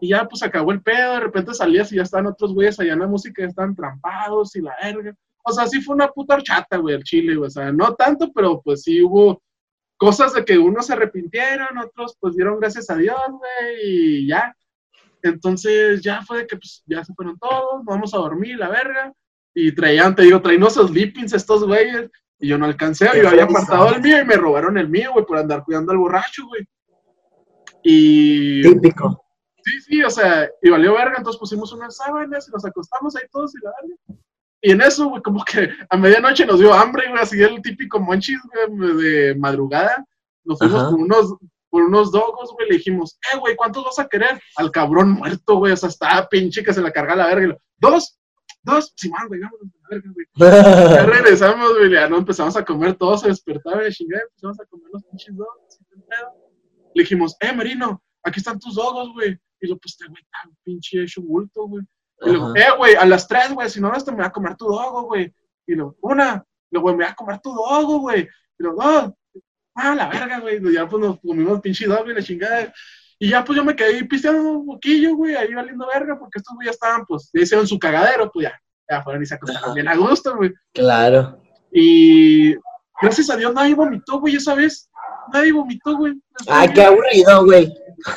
Y ya, pues, acabó el pedo, de repente salías y ya estaban otros güeyes allá en la música, ya estaban trampados y la verga. O sea, sí fue una puta horchata, güey, el chile, güey. O sea, no tanto, pero pues sí hubo cosas de que unos se arrepintieron, otros pues dieron gracias a Dios, güey, y ya. Entonces ya fue de que pues ya se fueron todos, vamos a dormir, la verga. Y traían, te digo, traían unos sleepings estos güeyes, y yo no alcancé, yo había apartado el mío y me robaron el mío, güey, por andar cuidando al borracho, güey. Y Típico. Sí, sí, o sea, y valió verga, entonces pusimos unas sábanas y nos acostamos ahí todos y la verga. Y en eso, güey, como que a medianoche nos dio hambre, güey, así el típico monchis, güey, de madrugada. Nos fuimos Ajá. por unos, por unos dogos, güey, le dijimos, eh, güey, ¿cuántos vas a querer? Al cabrón muerto, güey, o sea, estaba pinche que se la carga la verga. Y lo, ¿Dos? ¿Dos? Sí, man, güey, vámonos a la verga, güey. (laughs) Ya regresamos, güey, ya no empezamos a comer, todos se despertaban de empezamos a comer los pinches dogos. Le dijimos, eh, Marino, aquí están tus dogos, güey. Y lo, pues, este güey tan pinche hecho bulto, güey. Y luego, eh, güey, a las tres, güey, si no, esto me va a comer tu dogo, güey. Y luego, una, luego, güey, me va a comer tu dogo, güey. Y luego, dos, ah, la verga, güey. Y ya, pues, nos comimos pinche dogo y la chingada. Y ya, pues, yo me quedé ahí pisteando un poquillo, güey, ahí valiendo verga, porque estos güeyes estaban, pues, ya hicieron su cagadero, pues, ya, ya fueron y se acostaron bien a gusto, güey. Claro. Y gracias a Dios nadie vomitó, güey, esa vez. Nadie vomitó, güey. Ay, qué aburrido, güey.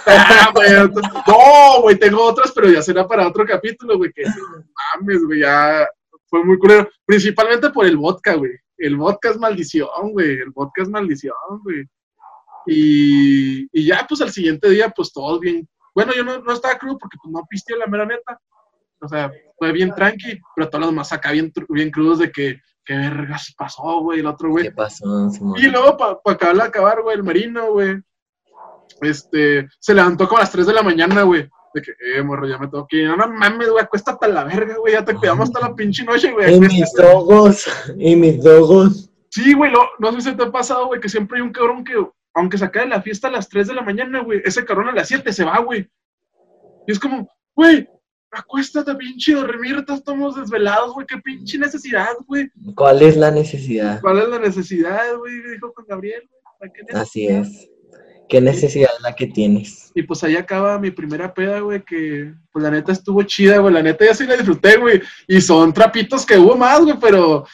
Ah, güey, (laughs) No, güey, tengo otras, pero ya será para otro capítulo, güey, que mames, güey, ya fue muy culero. Principalmente por el vodka, güey. El vodka es maldición, güey. El vodka es maldición, güey. Y, y ya, pues, al siguiente día, pues, todos bien. Bueno, yo no, no estaba crudo porque, pues, no pisteé la mera neta. O sea, fue bien tranqui, pero todos los demás acá bien, bien crudos de que, qué vergas pasó, güey, el otro, güey. ¿Qué pasó? Y luego, para acabar de acabar, güey, el marino, güey, este, se levantó como a las 3 de la mañana, güey. De que, eh, morro, ya me tengo que ir. No, no mames, güey, acuéstate a la verga, güey, ya te cuidamos hasta la pinche noche, güey. Y mis dogos. Y mis dogos. Sí, güey, lo- no sé si te ha pasado, güey, que siempre hay un cabrón que, aunque se acabe la fiesta a las 3 de la mañana, güey, ese cabrón a las 7 se va, güey. Y es como, güey, acuéstate, pinche, dormir, estamos desvelados, güey, qué pinche necesidad, güey. ¿Cuál es la necesidad? ¿Cuál es la necesidad, güey? Dijo con Gabriel, güey. ¿para qué Así es. ¿Qué necesidad es la que tienes? Y pues ahí acaba mi primera peda, güey, que pues la neta estuvo chida, güey, la neta ya sí la disfruté, güey. Y son trapitos que hubo más, güey, pero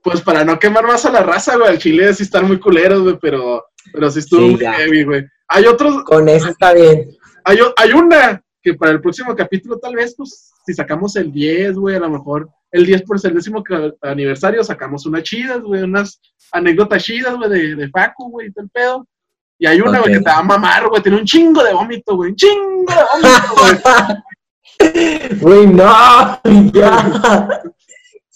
pues para no quemar más a la raza, güey, al chile sí están muy culeros, güey, pero, pero sí estuvo Sí, muy heavy, güey. Hay otros, Con eso está bien. hay, hay una que para el próximo capítulo tal vez, pues, si sacamos el 10, güey, a lo mejor el 10 por el décimo ca- aniversario, sacamos unas chidas, güey, unas anécdotas chidas, güey, de, de Facu, güey, y todo el pedo. Y hay una, güey, que te va a mamar, güey. Tiene un chingo de vómito, güey. Un chingo de vómito, güey. (laughs) Güey, no, ya.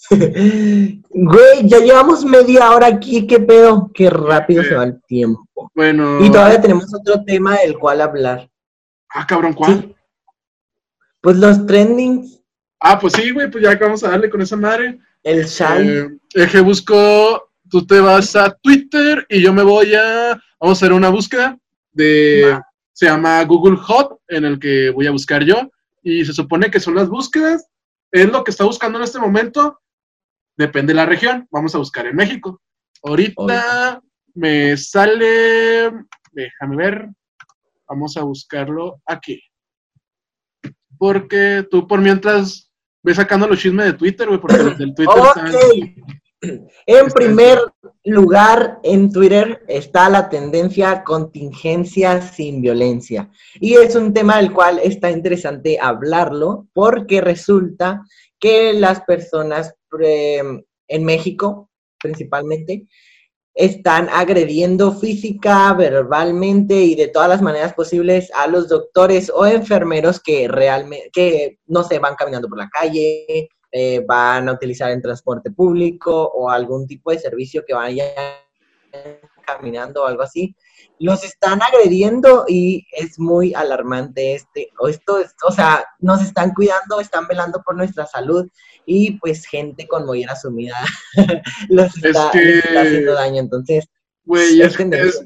Güey, ya llevamos media hora aquí, qué pedo, qué rápido se va el tiempo. Bueno. Y todavía tenemos otro tema del cual hablar. Ah, cabrón, ¿cuál? Pues los trendings, Ah, pues sí, güey, pues ya vamos a darle con esa madre. el Shai. Eh, Eje busco, tú te vas a Twitter y yo me voy a, vamos a hacer una búsqueda de, se llama Google Hot, en el que voy a buscar yo, y se supone que son las búsquedas, es lo que está buscando en este momento, depende de la región, vamos a buscar en México. Ahorita Ahorita. me sale, déjame ver, vamos a buscarlo aquí. Porque tú por mientras ves sacando los chismes de Twitter, güey, porque los del Twitter están... Ok. (clears throat) En primer lugar, en Twitter está la tendencia contingencia sin violencia. Y es un tema del cual está interesante hablarlo porque resulta que las personas eh, en México, principalmente, están agrediendo física, verbalmente y de todas las maneras posibles a los doctores o enfermeros que realmente, que no se van caminando por la calle, eh, van a utilizar el transporte público o algún tipo de servicio que vayan caminando o algo así, los están agrediendo y es muy alarmante este, o esto es, o sea, nos están cuidando, están velando por nuestra salud y pues gente con mollera sumida (laughs) los está, que- les está haciendo daño, entonces Güey, Es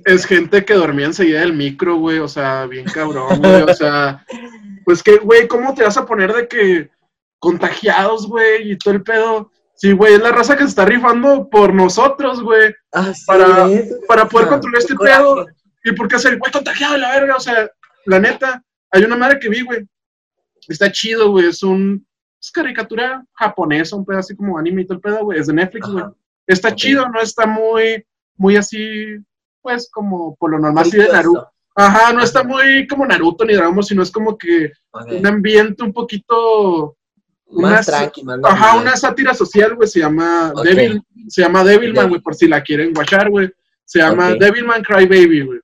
es, gente que dormía enseguida del micro, güey, o sea, bien cabrón, güey, o sea, (laughs) pues que, güey, ¿cómo te vas a poner de que contagiados, güey, y todo el pedo? Sí, güey, es la raza que se está rifando por nosotros, güey, Para- es, para poder o sea, controlar este coraje. pedo. ¿Y por qué hacer, güey, contagiado, la verga? O sea, la neta, hay una madre que vi, güey, está chido, güey, es un, es caricatura japonesa, un pedo así como anime y todo el pedo, güey, es de Netflix, güey. Está chido, no está muy, muy así, pues, como por lo normal así de Naruto. esto. Ajá, no está muy como Naruto ni Dragon Ball, sino es como que un ambiente un poquito, Más una- tranqui, más ajá, una sátira social, güey, se llama Ok. Devil, se llama Devilman, Devil. güey, por si la quieren guachar, güey. Se llama Ok. Devilman Cry Baby, güey.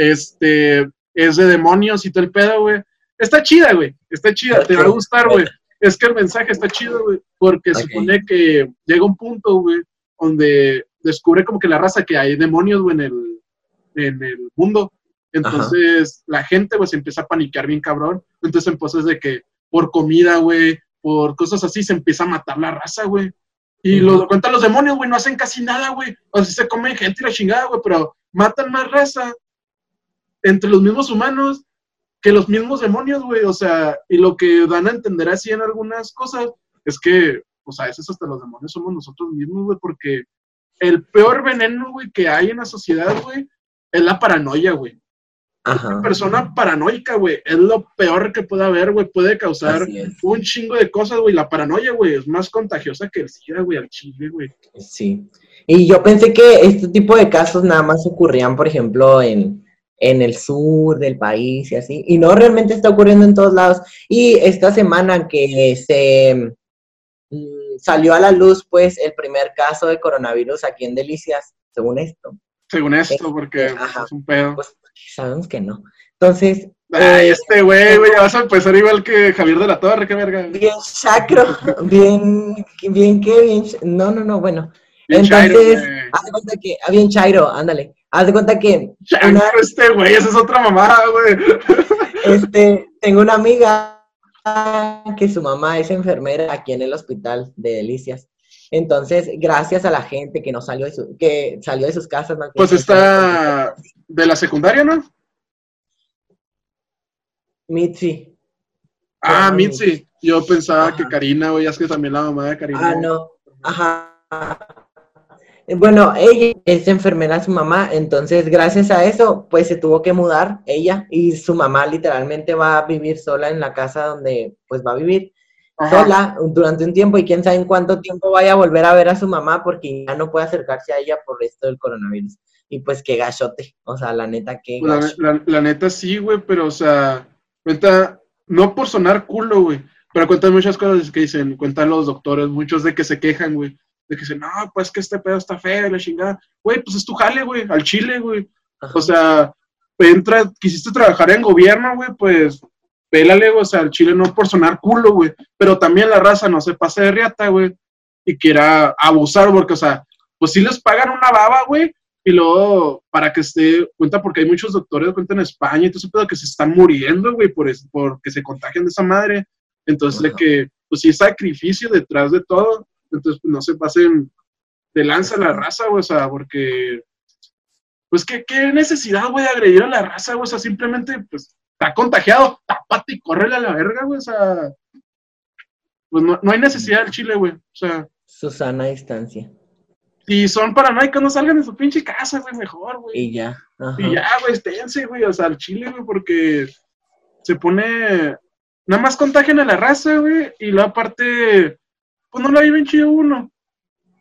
Este, es de demonios y todo el pedo, güey. Está chida, güey, está chida, te va a gustar, güey. Es que el mensaje está chido, güey, porque Ok. supone que llega un punto, güey, donde descubre como que la raza que hay demonios, güey, en el, en el mundo. Entonces, la gente, güey, se empieza a paniquear bien cabrón. Entonces, entonces de que por comida, güey, por cosas así, se empieza a matar la raza, güey. Y lo cuentan los demonios, güey, no hacen casi nada, güey. O sea, se comen gente y la chingada, güey, pero matan más raza entre los mismos humanos que los mismos demonios, güey. O sea, y lo que dan a entender así en algunas cosas es que, pues a veces hasta los demonios somos nosotros mismos, güey, porque el peor veneno, güey, que hay en la sociedad, güey, es la paranoia, güey. Ajá. Persona paranoica, güey, es lo peor que puede haber, güey. Puede causar un chingo de cosas, güey. La paranoia, güey, es más contagiosa que el SIDA, güey, al chile, güey. Sí. Y yo pensé que este tipo de casos nada más ocurrían, por ejemplo, en, en el sur del país y así. Y no realmente está ocurriendo en todos lados. Y esta semana que se mm, salió a la luz, pues, el primer caso de coronavirus aquí en Delicias, según esto. Según esto, porque Este, Ajá. es un pedo. Pues sabemos que no. Entonces, Ay, eh, este güey, güey, vas a empezar igual que Javier de la Torre, qué verga. bien sacro, bien, bien que, bien, no, no, no, bueno. Bien Entonces, chairo, que, ah, bien chairo, ándale, haz de cuenta que una- este güey, esa es otra mamada, güey. Este, tengo una amiga que su mamá es enfermera aquí en el hospital de Delicias. Entonces, gracias a la gente que no salió de su, que salió de sus casas, bien, Pues está de la secundaria, ¿no? Mitzi. Ah, Ah, Mitzi. Yo pensaba Ajá. que Karina, güey, es que también la mamá de Karina. Ah, no. Ajá. Bueno, ella es enfermera su mamá, entonces gracias a eso, pues se tuvo que mudar ella y su mamá literalmente va a vivir sola en la casa donde pues va a vivir. Ajá. sola durante un tiempo y quién sabe en cuánto tiempo vaya a volver a ver a su mamá porque ya no puede acercarse a ella por esto del coronavirus. Y pues qué gachote, o sea, la neta, qué la, gacho. la- la neta sí, güey, pero, o sea, cuenta, no por sonar culo, güey, pero cuentan muchas cosas que dicen, cuentan los doctores, muchos de que se quejan, güey, de que dicen, no, pues que este pedo está feo, y la chingada. Güey, pues es tu jale, güey, al chile, güey. Ajá. O sea, entra, quisiste trabajar en gobierno, güey, pues pélale, güey, o sea, el chile no por sonar culo, güey, pero también la raza no se pase de riata, güey, y quiera abusar, porque, o sea, pues sí les pagan una baba, güey, y luego para que esté cuenta, porque hay muchos doctores, cuenta en España y todo eso, pero que se están muriendo, güey, por eso, porque se contagian de esa madre. Entonces, de que, pues sí, sacrificio detrás de todo, entonces, pues no se pasen de lanza la raza, güey, o sea, porque, pues, ¿qué, qué necesidad, güey, de agredir a la raza, güey? O sea, simplemente, pues, está contagiado, tapate y córrele a la verga, güey, o sea, pues no, no hay necesidad del chile, güey, o sea. Susana distancia. Si son paranoicos, no salgan de su pinche casa, güey, mejor, güey. Y ya. Y ya, güey, esténse, güey, o sea, al chile, güey, porque se pone. Nada más contagian a la raza, güey, y luego aparte, pues no la viven chido uno.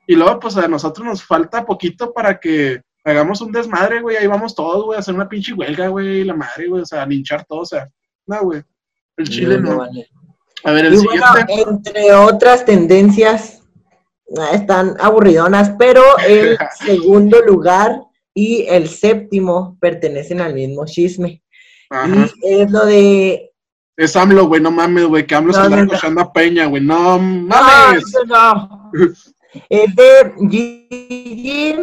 Y luego, pues a nosotros nos falta poquito para que hagamos un desmadre, güey, ahí vamos todos, güey, a hacer una pinche huelga, güey, la madre, güey, o sea, a linchar todo, o sea, no, güey. El chile no. A ver, el siguiente. entre otras tendencias, ah, están aburridonas, pero el (laughs) segundo lugar y el séptimo pertenecen al mismo chisme. Y es lo de. Es AMLO, güey, no mames, güey, que AMLO se está escuchando a Peña, güey, no mames. No, es de Gigi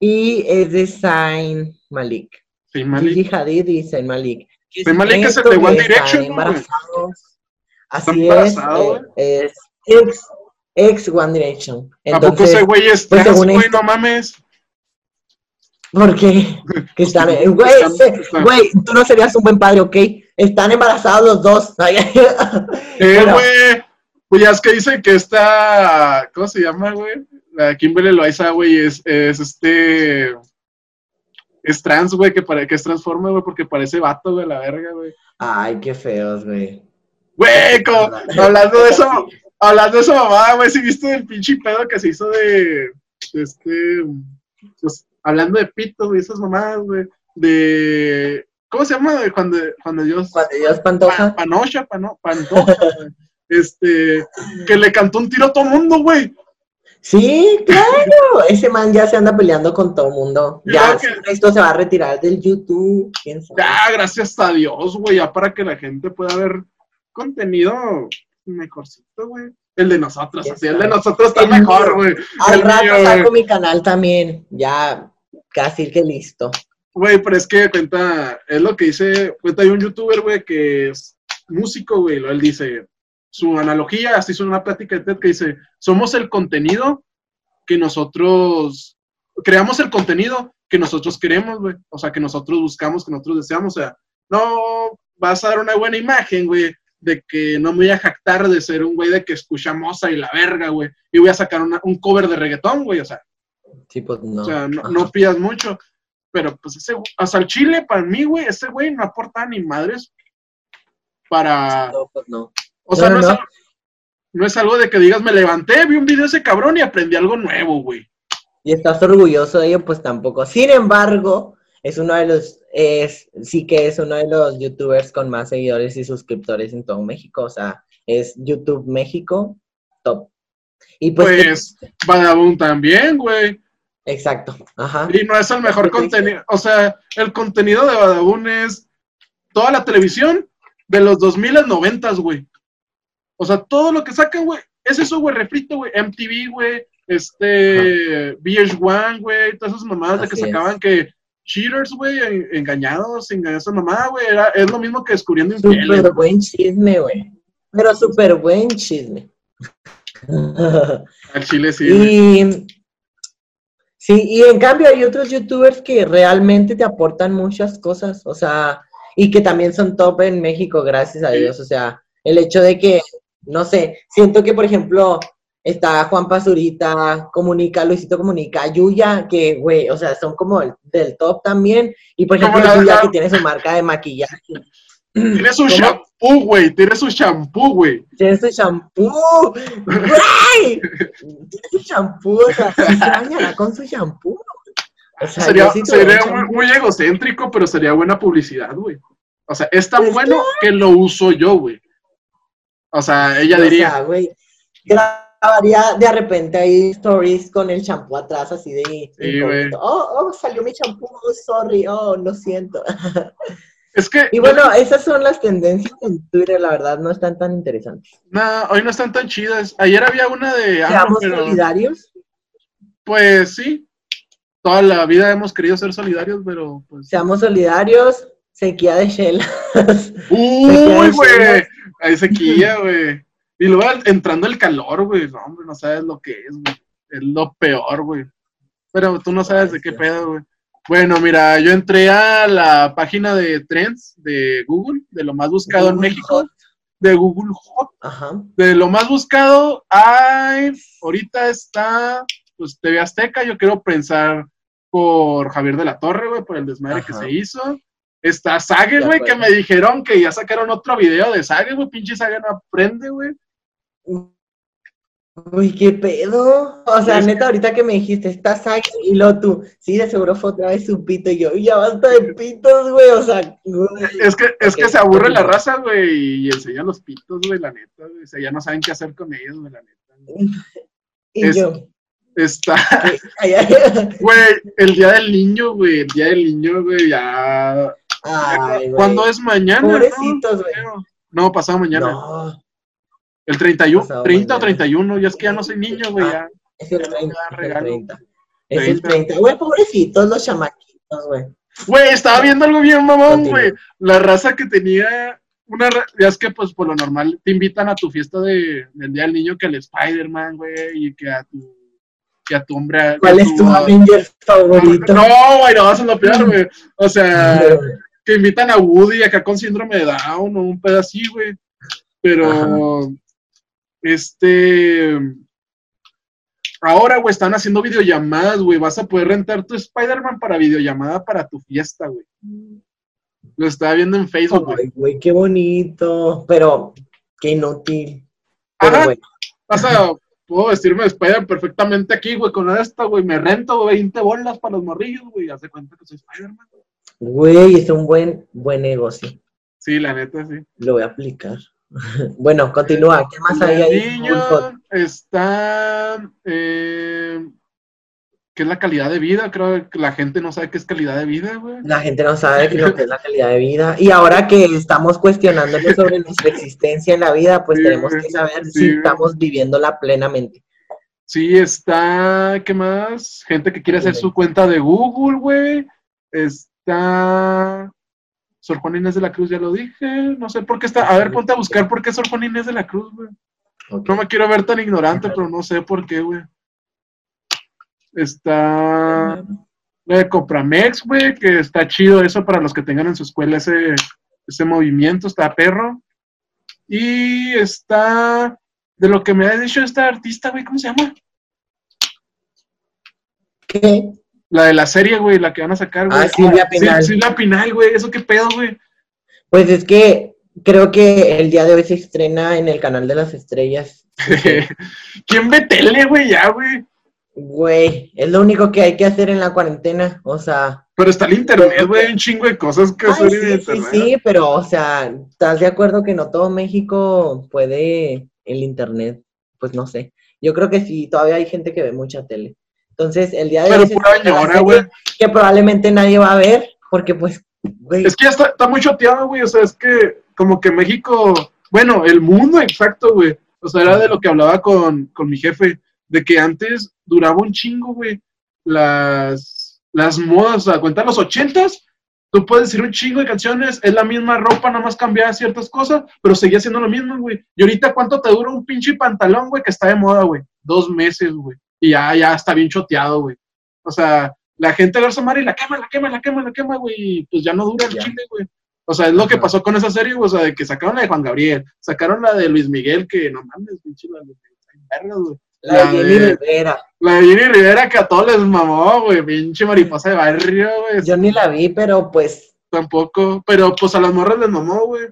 y es de Zayn Malik. Sí, Malik. Gigi Hadid y Zayn Malik. Zayn Malik es el de One Direction, embarazados. Así es, eh, es ex, ex One Direction. Entonces, ¿A poco ese güey es pues, trans, güey? No mames. ¿Por qué? (laughs) Que están, güey, güey, tú no serías un buen padre, ¿ok? Están embarazados los dos. (laughs) eh, güey. Pues ya es que dicen que esta, ¿cómo se llama, güey? La Kimberly Loaiza, güey, es, es este, es trans, güey, que, que es transforma, güey, porque parece vato, güey, la verga, güey. Ay, qué feos, güey. Güey, hablando de (laughs) eso, hablando de eso, mamá, güey, si viste el pinche pedo que se hizo de, este, pues, hablando de pito, güey, esas mamadas, güey, de, ¿cómo se llama? Cuando, cuando Dios... Cuando Dios pantoja. panocha, pano, pantoja, (laughs) este, que le cantó un tiro a todo mundo, güey. Sí, claro, ese man ya se anda peleando con todo el mundo. Ya, esto se va a retirar del YouTube. ¿quién sabe? Ya, gracias a Dios, güey, ya para que la gente pueda ver contenido mejorcito, güey. El de nosotros, así, el de nosotros está mejor, güey. Al rato saco mi canal también, ya casi que listo. Güey, pero es que cuenta, es lo que dice, cuenta hay un youtuber, güey, que es músico, güey, él dice, su analogía, así hizo una plática de TED que dice, somos el contenido que nosotros, creamos el contenido que nosotros queremos, güey, o sea, que nosotros buscamos, que nosotros deseamos, o sea, no vas a dar una buena imagen, güey, de que no me voy a jactar de ser un güey de que escucha moza y la verga, güey, y voy a sacar un cover de reggaetón, güey, o sea. Sí, pues no. O sea, no, pidas mucho. Pero pues ese, hasta el chile, para mí, güey, ese güey no aporta ni madres para... No, pues no. O sea, no, Es algo, de que digas, me levanté, vi un video de ese cabrón y aprendí algo nuevo, güey. Y estás orgulloso de ello, pues tampoco. Sin embargo, es uno de los, es, sí que es uno de los youtubers con más seguidores y suscriptores en todo México. O sea, es YouTube México top. Y pues, pues también, güey. Exacto, ajá. Y no es el mejor contenido, o sea, el contenido de Badabun es toda la televisión de los 2000 a 90, güey. O sea, todo lo que sacan, güey, es eso, güey, refrito, güey, MTV, güey, este, VH1, güey, todas esas mamadas de que sacaban que cheaters, güey, engañados, engañados a mamá, güey, era, es lo mismo que descubriendo Súper buen chisme, güey. Pero súper buen chisme. Al chile sí. Y, sí, y en cambio hay otros youtubers que realmente te aportan muchas cosas, o sea, y que también son top en México, gracias a Dios, o sea, el hecho de que, no sé, siento que, por ejemplo, está Juan Pazurita, Comunica, Luisito Comunica, Yuya, que, güey, o sea, son como del top también. Y por ejemplo, Yuya que tiene su marca de maquillaje. Tiene su shampoo, güey, tiene su shampoo, güey. Tiene su shampoo, güey. tiene su shampoo, o sea, se bañará con su shampoo. O sea, sería, sería muy, egocéntrico, pero sería buena publicidad, güey. O sea, es tan bueno que lo uso yo, güey. O sea, ella diría. güey, grabaría de repente ahí stories con el champú atrás, así de. Sí, oh, oh, salió mi champú, sorry, oh, lo siento. (laughs) Es que. y bueno, esas son las tendencias en Twitter, la verdad, no están tan interesantes. No, hoy no están tan chidas. Ayer había una de. Seamos pero, solidarios. Pues sí. Toda la vida hemos querido ser solidarios, pero pues. Seamos solidarios. Sequía de Shell. (laughs) Uy, güey. Hay sequía, güey. Y luego entrando el calor, güey. No, hombre, no sabes lo que es, güey. Es lo peor, güey. Pero tú no sabes de qué pedo, güey. Bueno, mira, yo entré a la página de trends de Google, de lo más buscado en México, Hot. de Google Hot. Ajá. De lo más buscado, hay, ahorita está, pues, TV Azteca, yo quiero pensar por Javier de la Torre, güey, por el desmadre que se hizo. Está Sage, güey, que me dijeron que ya sacaron otro video de Sage, güey, pinche Sage no aprende, güey. Uy, qué pedo. O sea, neta, ahorita que me dijiste, estás aquí y lo tú. Sí, de seguro fue otra vez su pito. Y yo, ya basta de pitos, güey. O sea, güey. Es que, es que se aburre la raza, güey, y enseñan los pitos, güey, la neta, güey. O sea, ya no saben qué hacer con ellos, güey, la neta. (laughs) Y Es- yo, Está, (laughs) güey, el día del niño, güey, el día del niño, güey, ya. ay, güey. ¿Cuándo es mañana? no? Pobrecitos, güey. No, pasado mañana. No, El 31, Pasado 30 o mañana. 31, ya es que ya no soy niño, güey, Ah. es el Ya no 30. me da Es el regalo. 30. Es el 30. 30. Güey, pobrecitos los chamaquitos, güey. Güey, estaba viendo algo bien mamón, güey. La raza que tenía una, ya es que pues por lo normal te invitan a tu fiesta de, del Día del Niño que al Spider-Man, güey, y que a tu, que a tu hombre. ¿Cuál es tu Avenger favorito? No, güey, no vas a lo peor, güey. O sea, (laughs) que invitan a Woody acá con síndrome de Down o un pedo así, güey. Pero, este, ahora, güey, están haciendo videollamadas, güey. Vas a poder rentar tu Spider-Man para videollamada para tu fiesta, güey. Lo estaba viendo en Facebook, güey. Ay, güey, qué bonito. Pero, qué inútil. Pero Ajá. bueno. A, puedo vestirme de Spider perfectamente aquí, güey, con esta, güey. Me rento 20 bolas para los morrillos, güey. Haz de cuenta que soy Spider-Man. güey. Güey, es un buen, buen negocio. Sí, la neta, sí. Lo voy a aplicar. (laughs) bueno, continúa. ¿Qué más hay ahí? está. eh, ¿Qué es la calidad de vida? Creo que la gente no sabe qué es calidad de vida, güey. La gente no sabe qué es lo que es la calidad de vida. Y ahora que estamos cuestionándonos sobre nuestra existencia en la vida, pues Sí, tenemos que saber Sí, si güey. estamos viviéndola plenamente. Sí, está. ¿Qué más? Gente que quiere hacer su cuenta de Google, güey. Está. Sor Juan Inés de la Cruz, ya lo dije. No sé por qué está. A ver, ponte a buscar por qué Sor Juan Inés de la Cruz, güey. No me quiero ver tan ignorante, pero no sé por qué, güey. Está. La de Copramex, güey, que está chido eso para los que tengan en su escuela ese, ese movimiento, está perro. Y está de lo que me ha dicho esta artista, güey, ¿cómo se llama? ¿Qué? La de la serie, güey, la que van a sacar, güey. Ah, Silvia Pinal. Sí, Silvia Pinal, güey, ¿eso qué pedo, güey? Pues es que creo que el día de hoy se estrena en el canal de las estrellas. (laughs) ¿Quién ve tele, güey, ya, güey? Güey, es lo único que hay que hacer en la cuarentena. O sea, Pero está el internet, güey, hay un chingo de cosas que hacer en sí, sí, internet. sí, pero, o sea, ¿estás de acuerdo que no todo México puede el internet? Pues no sé. Yo creo que sí, todavía hay gente que ve mucha tele. Entonces, el día de hoy que probablemente nadie va a ver, porque pues, güey, Es que ya está, está muy choteado, güey. O sea, es que como que México, bueno, el mundo exacto, güey. O sea, era de lo que hablaba con, con mi jefe, de que antes duraba un chingo, güey. Las, las modas, o sea, cuenta los ochentas, tú puedes decir un chingo de canciones, es la misma ropa, nada más cambiaba ciertas cosas, pero seguía siendo lo mismo, güey. Y ahorita, ¿cuánto te dura un pinche pantalón, güey, que está de moda, güey? Dos meses, güey. Y ya, ya está bien choteado, güey. O sea, la gente ve esa madre y la quema, la quema, la quema, la quema, güey, y pues ya no dura el chile, güey. O sea, es lo que pasó con esa serie, güey, o sea, de que sacaron la de Juan Gabriel, sacaron la de Luis Miguel, que no mames, pinche la de vergas, güey. la de la Jenny Rivera. La de Jenny Rivera, que a todos les mamó, güey, pinche mariposa de barrio, güey, Yo ni la vi, pero pues, tampoco, pero pues a las morras les mamó, güey.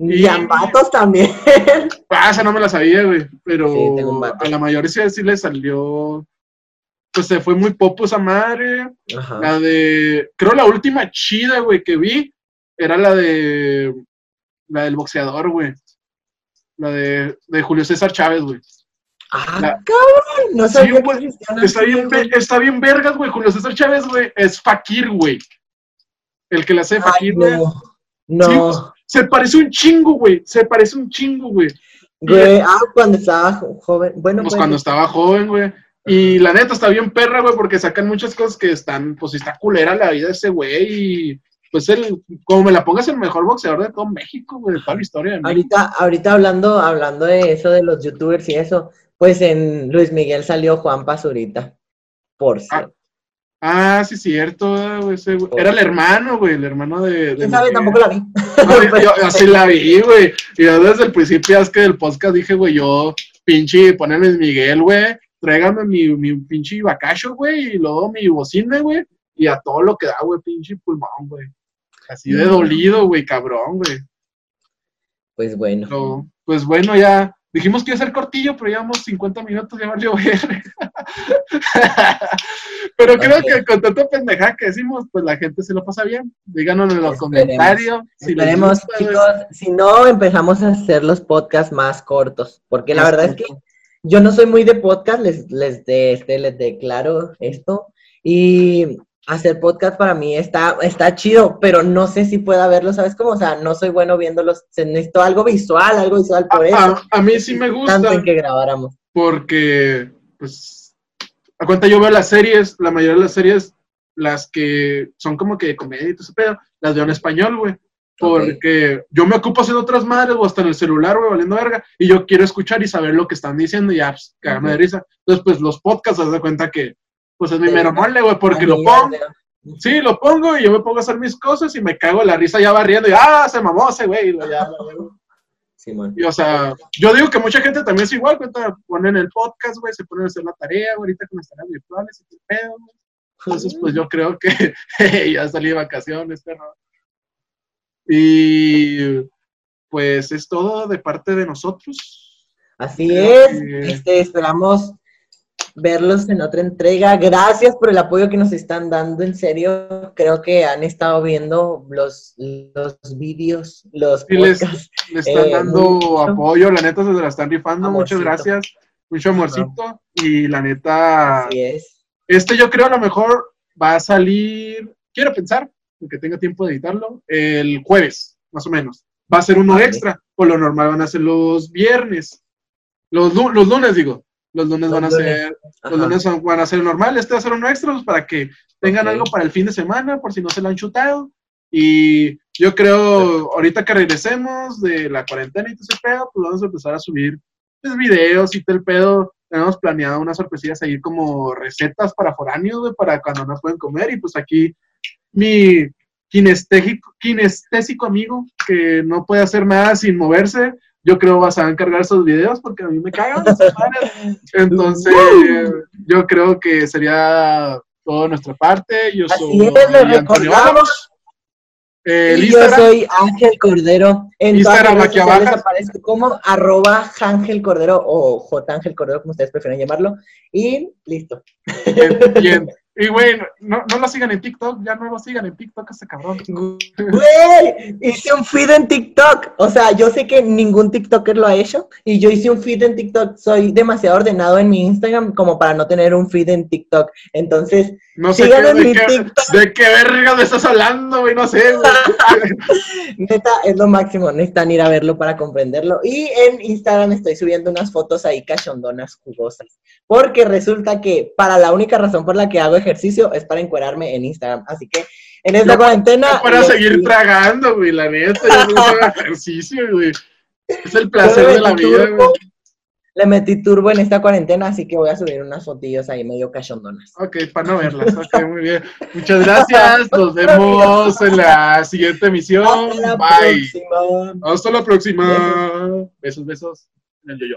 Y a vatos también. (laughs) Ah, esa no me la sabía, güey, pero Sí, tengo a la mayoría sí le salió, pues se fue muy popo esa madre. Ajá. La de, creo la última chida, güey, que vi, era la de, la del boxeador, güey. La de, de Julio César Chávez, güey. Ah, La- cabrón. No Sí, sabía existían Está bien, está bien vergas, güey. Julio César Chávez, güey, es Fakir, güey. El que le hace Fakir, güey. no. Sí, No. pues, se parece un chingo, güey. Se parece un chingo, güey. Güey, ah, cuando estaba jo- joven. Bueno, Pues pues, cuando estaba joven, güey. Y la neta está bien perra, güey, porque sacan muchas cosas que están, pues está culera la vida de ese güey. Y pues él, como me la pongas, el mejor boxeador de todo México, güey, de toda la historia de ahorita, ahorita hablando, hablando de eso, de los youtubers y eso, pues en Luis Miguel salió Juan Pazurita. Por cierto. Ah, sí, cierto, güey. ese güey. Era el hermano, güey, el hermano de. de ¿Quién sabe? Miguel. Tampoco la vi. (laughs) No, yo, yo así la vi, güey. Y yo desde el principio, es que del podcast dije, güey, yo, pinche, poneme Miguel, güey. Tráigame mi, mi pinche bacacho, güey, y luego mi bocina, güey. Y a todo lo que da, güey, pinche pulmón, güey. Así de Mm. dolido, güey, cabrón, güey. Pues bueno. Pero, pues bueno, ya. Dijimos que iba a ser cortillo, pero llevamos 50 minutos, ya valió ver. (laughs) pero creo que con tanta pendejada que decimos, pues la gente se lo pasa bien. Díganos en los comentarios. si Esperemos, gusta, chicos. Si no, empezamos a hacer los podcasts más cortos. Porque la verdad es que yo no soy muy de podcast, les, les, de, este, les declaro esto. Y hacer podcast para mí está, está chido, pero no sé si pueda verlo, ¿sabes cómo? O sea, no soy bueno viéndolos. Necesito algo visual, algo visual por eso. A, a mí sí me gusta Tanto en que grabáramos. porque, pues, a cuenta yo veo las series, la mayoría de las series, las que son como que de comedia y todo ese pedo, las veo en español, güey. Porque yo me ocupo haciendo otras madres o hasta en el celular, güey, valiendo verga, y yo quiero escuchar y saber lo que están diciendo y ya, pues, cagarme de risa. Entonces, pues, los podcasts, haz de cuenta que, pues, es mi Sí. mero mole, güey, porque lo pongo, sí, lo pongo y yo me pongo a hacer mis cosas y me cago de la risa ya barriendo y, ah, se mamó ese güey, y lo ya, lo- Simón. y, o sea, yo digo que mucha gente también es igual, cuenta, ponen el podcast, güey, se ponen a hacer la tarea, güey, ahorita con las tareas virtuales y pedo, güey. Entonces, pues yo creo que (laughs) ya salí de vacaciones, perro. Y pues es todo de parte de nosotros. Así Creo es, que- este, esperamos verlos en otra entrega. Gracias por el apoyo que nos están dando, en serio. Creo que han estado viendo los, los vídeos, los Sí, les- están Eh, dando mucho. apoyo, la neta se la están rifando, muchas gracias, mucho amorcito. Y la neta, Así es. Este yo creo a lo mejor va a salir, quiero pensar, porque tenga tiempo de editarlo, el jueves, más o menos. Va a ser uno Vale. extra, por lo normal van a ser los viernes. Los, los lunes, digo. Los lunes van a ser, Ajá. los lunes son- van a ser normal, este va a ser uno extra pues, para que tengan algo para el fin de semana, por si no se lo han chutado. Y yo creo, ahorita que regresemos de la cuarentena y todo ese pedo, pues vamos a empezar a subir pues, videos y todo el pedo. Tenemos planeado unas sorpresillas ahí como recetas para foráneos, güey, para cuando no pueden comer. Y pues aquí mi kinestésico amigo, que no puede hacer nada sin moverse, yo creo vas a encargar esos videos porque a mí me cagan (laughs) madres. Entonces, yo creo que sería todo nuestra parte. Yo Así soy es, Antonio. Eh, el Y yo soy Ángel Cordero. En Instagram, aquí abajo. aparezco como arroba Ángel Cordero o J Ángel Cordero, como ustedes prefieren llamarlo. Y listo. y, en- y, güey, no, no lo sigan en TikTok, ya no lo sigan en TikTok este cabrón. Güey, hice un feed en TikTok. O sea, yo sé que ningún TikToker lo ha hecho. Y yo hice un feed en TikTok. Soy demasiado ordenado en mi Instagram como para no tener un feed en TikTok. Entonces, No sé qué, de, mi qué, TikTok. de qué verga me estás hablando, güey, no sé, güey. (laughs) neta, es lo máximo. Necesitan ir a verlo para comprenderlo. Y en Instagram estoy subiendo unas fotos ahí cachondonas, jugosas. Porque resulta que para la única razón por la que hago ejercicio es para encuerarme en Instagram. Así que en esta Yo- cuarentena. para les- seguir tragando, güey, la neta, yo no hago ejercicio, güey. Es el placer Yo de la vida, turbo, güey. Le metí turbo en esta cuarentena, así que voy a subir unas fotillos ahí medio cachondonas. Ok, para no verlas, ok, muy bien. Muchas gracias, (laughs) nos vemos en la siguiente emisión. Hasta la Bye. próxima. Hasta la próxima. Besos, besos. En el yo-yo.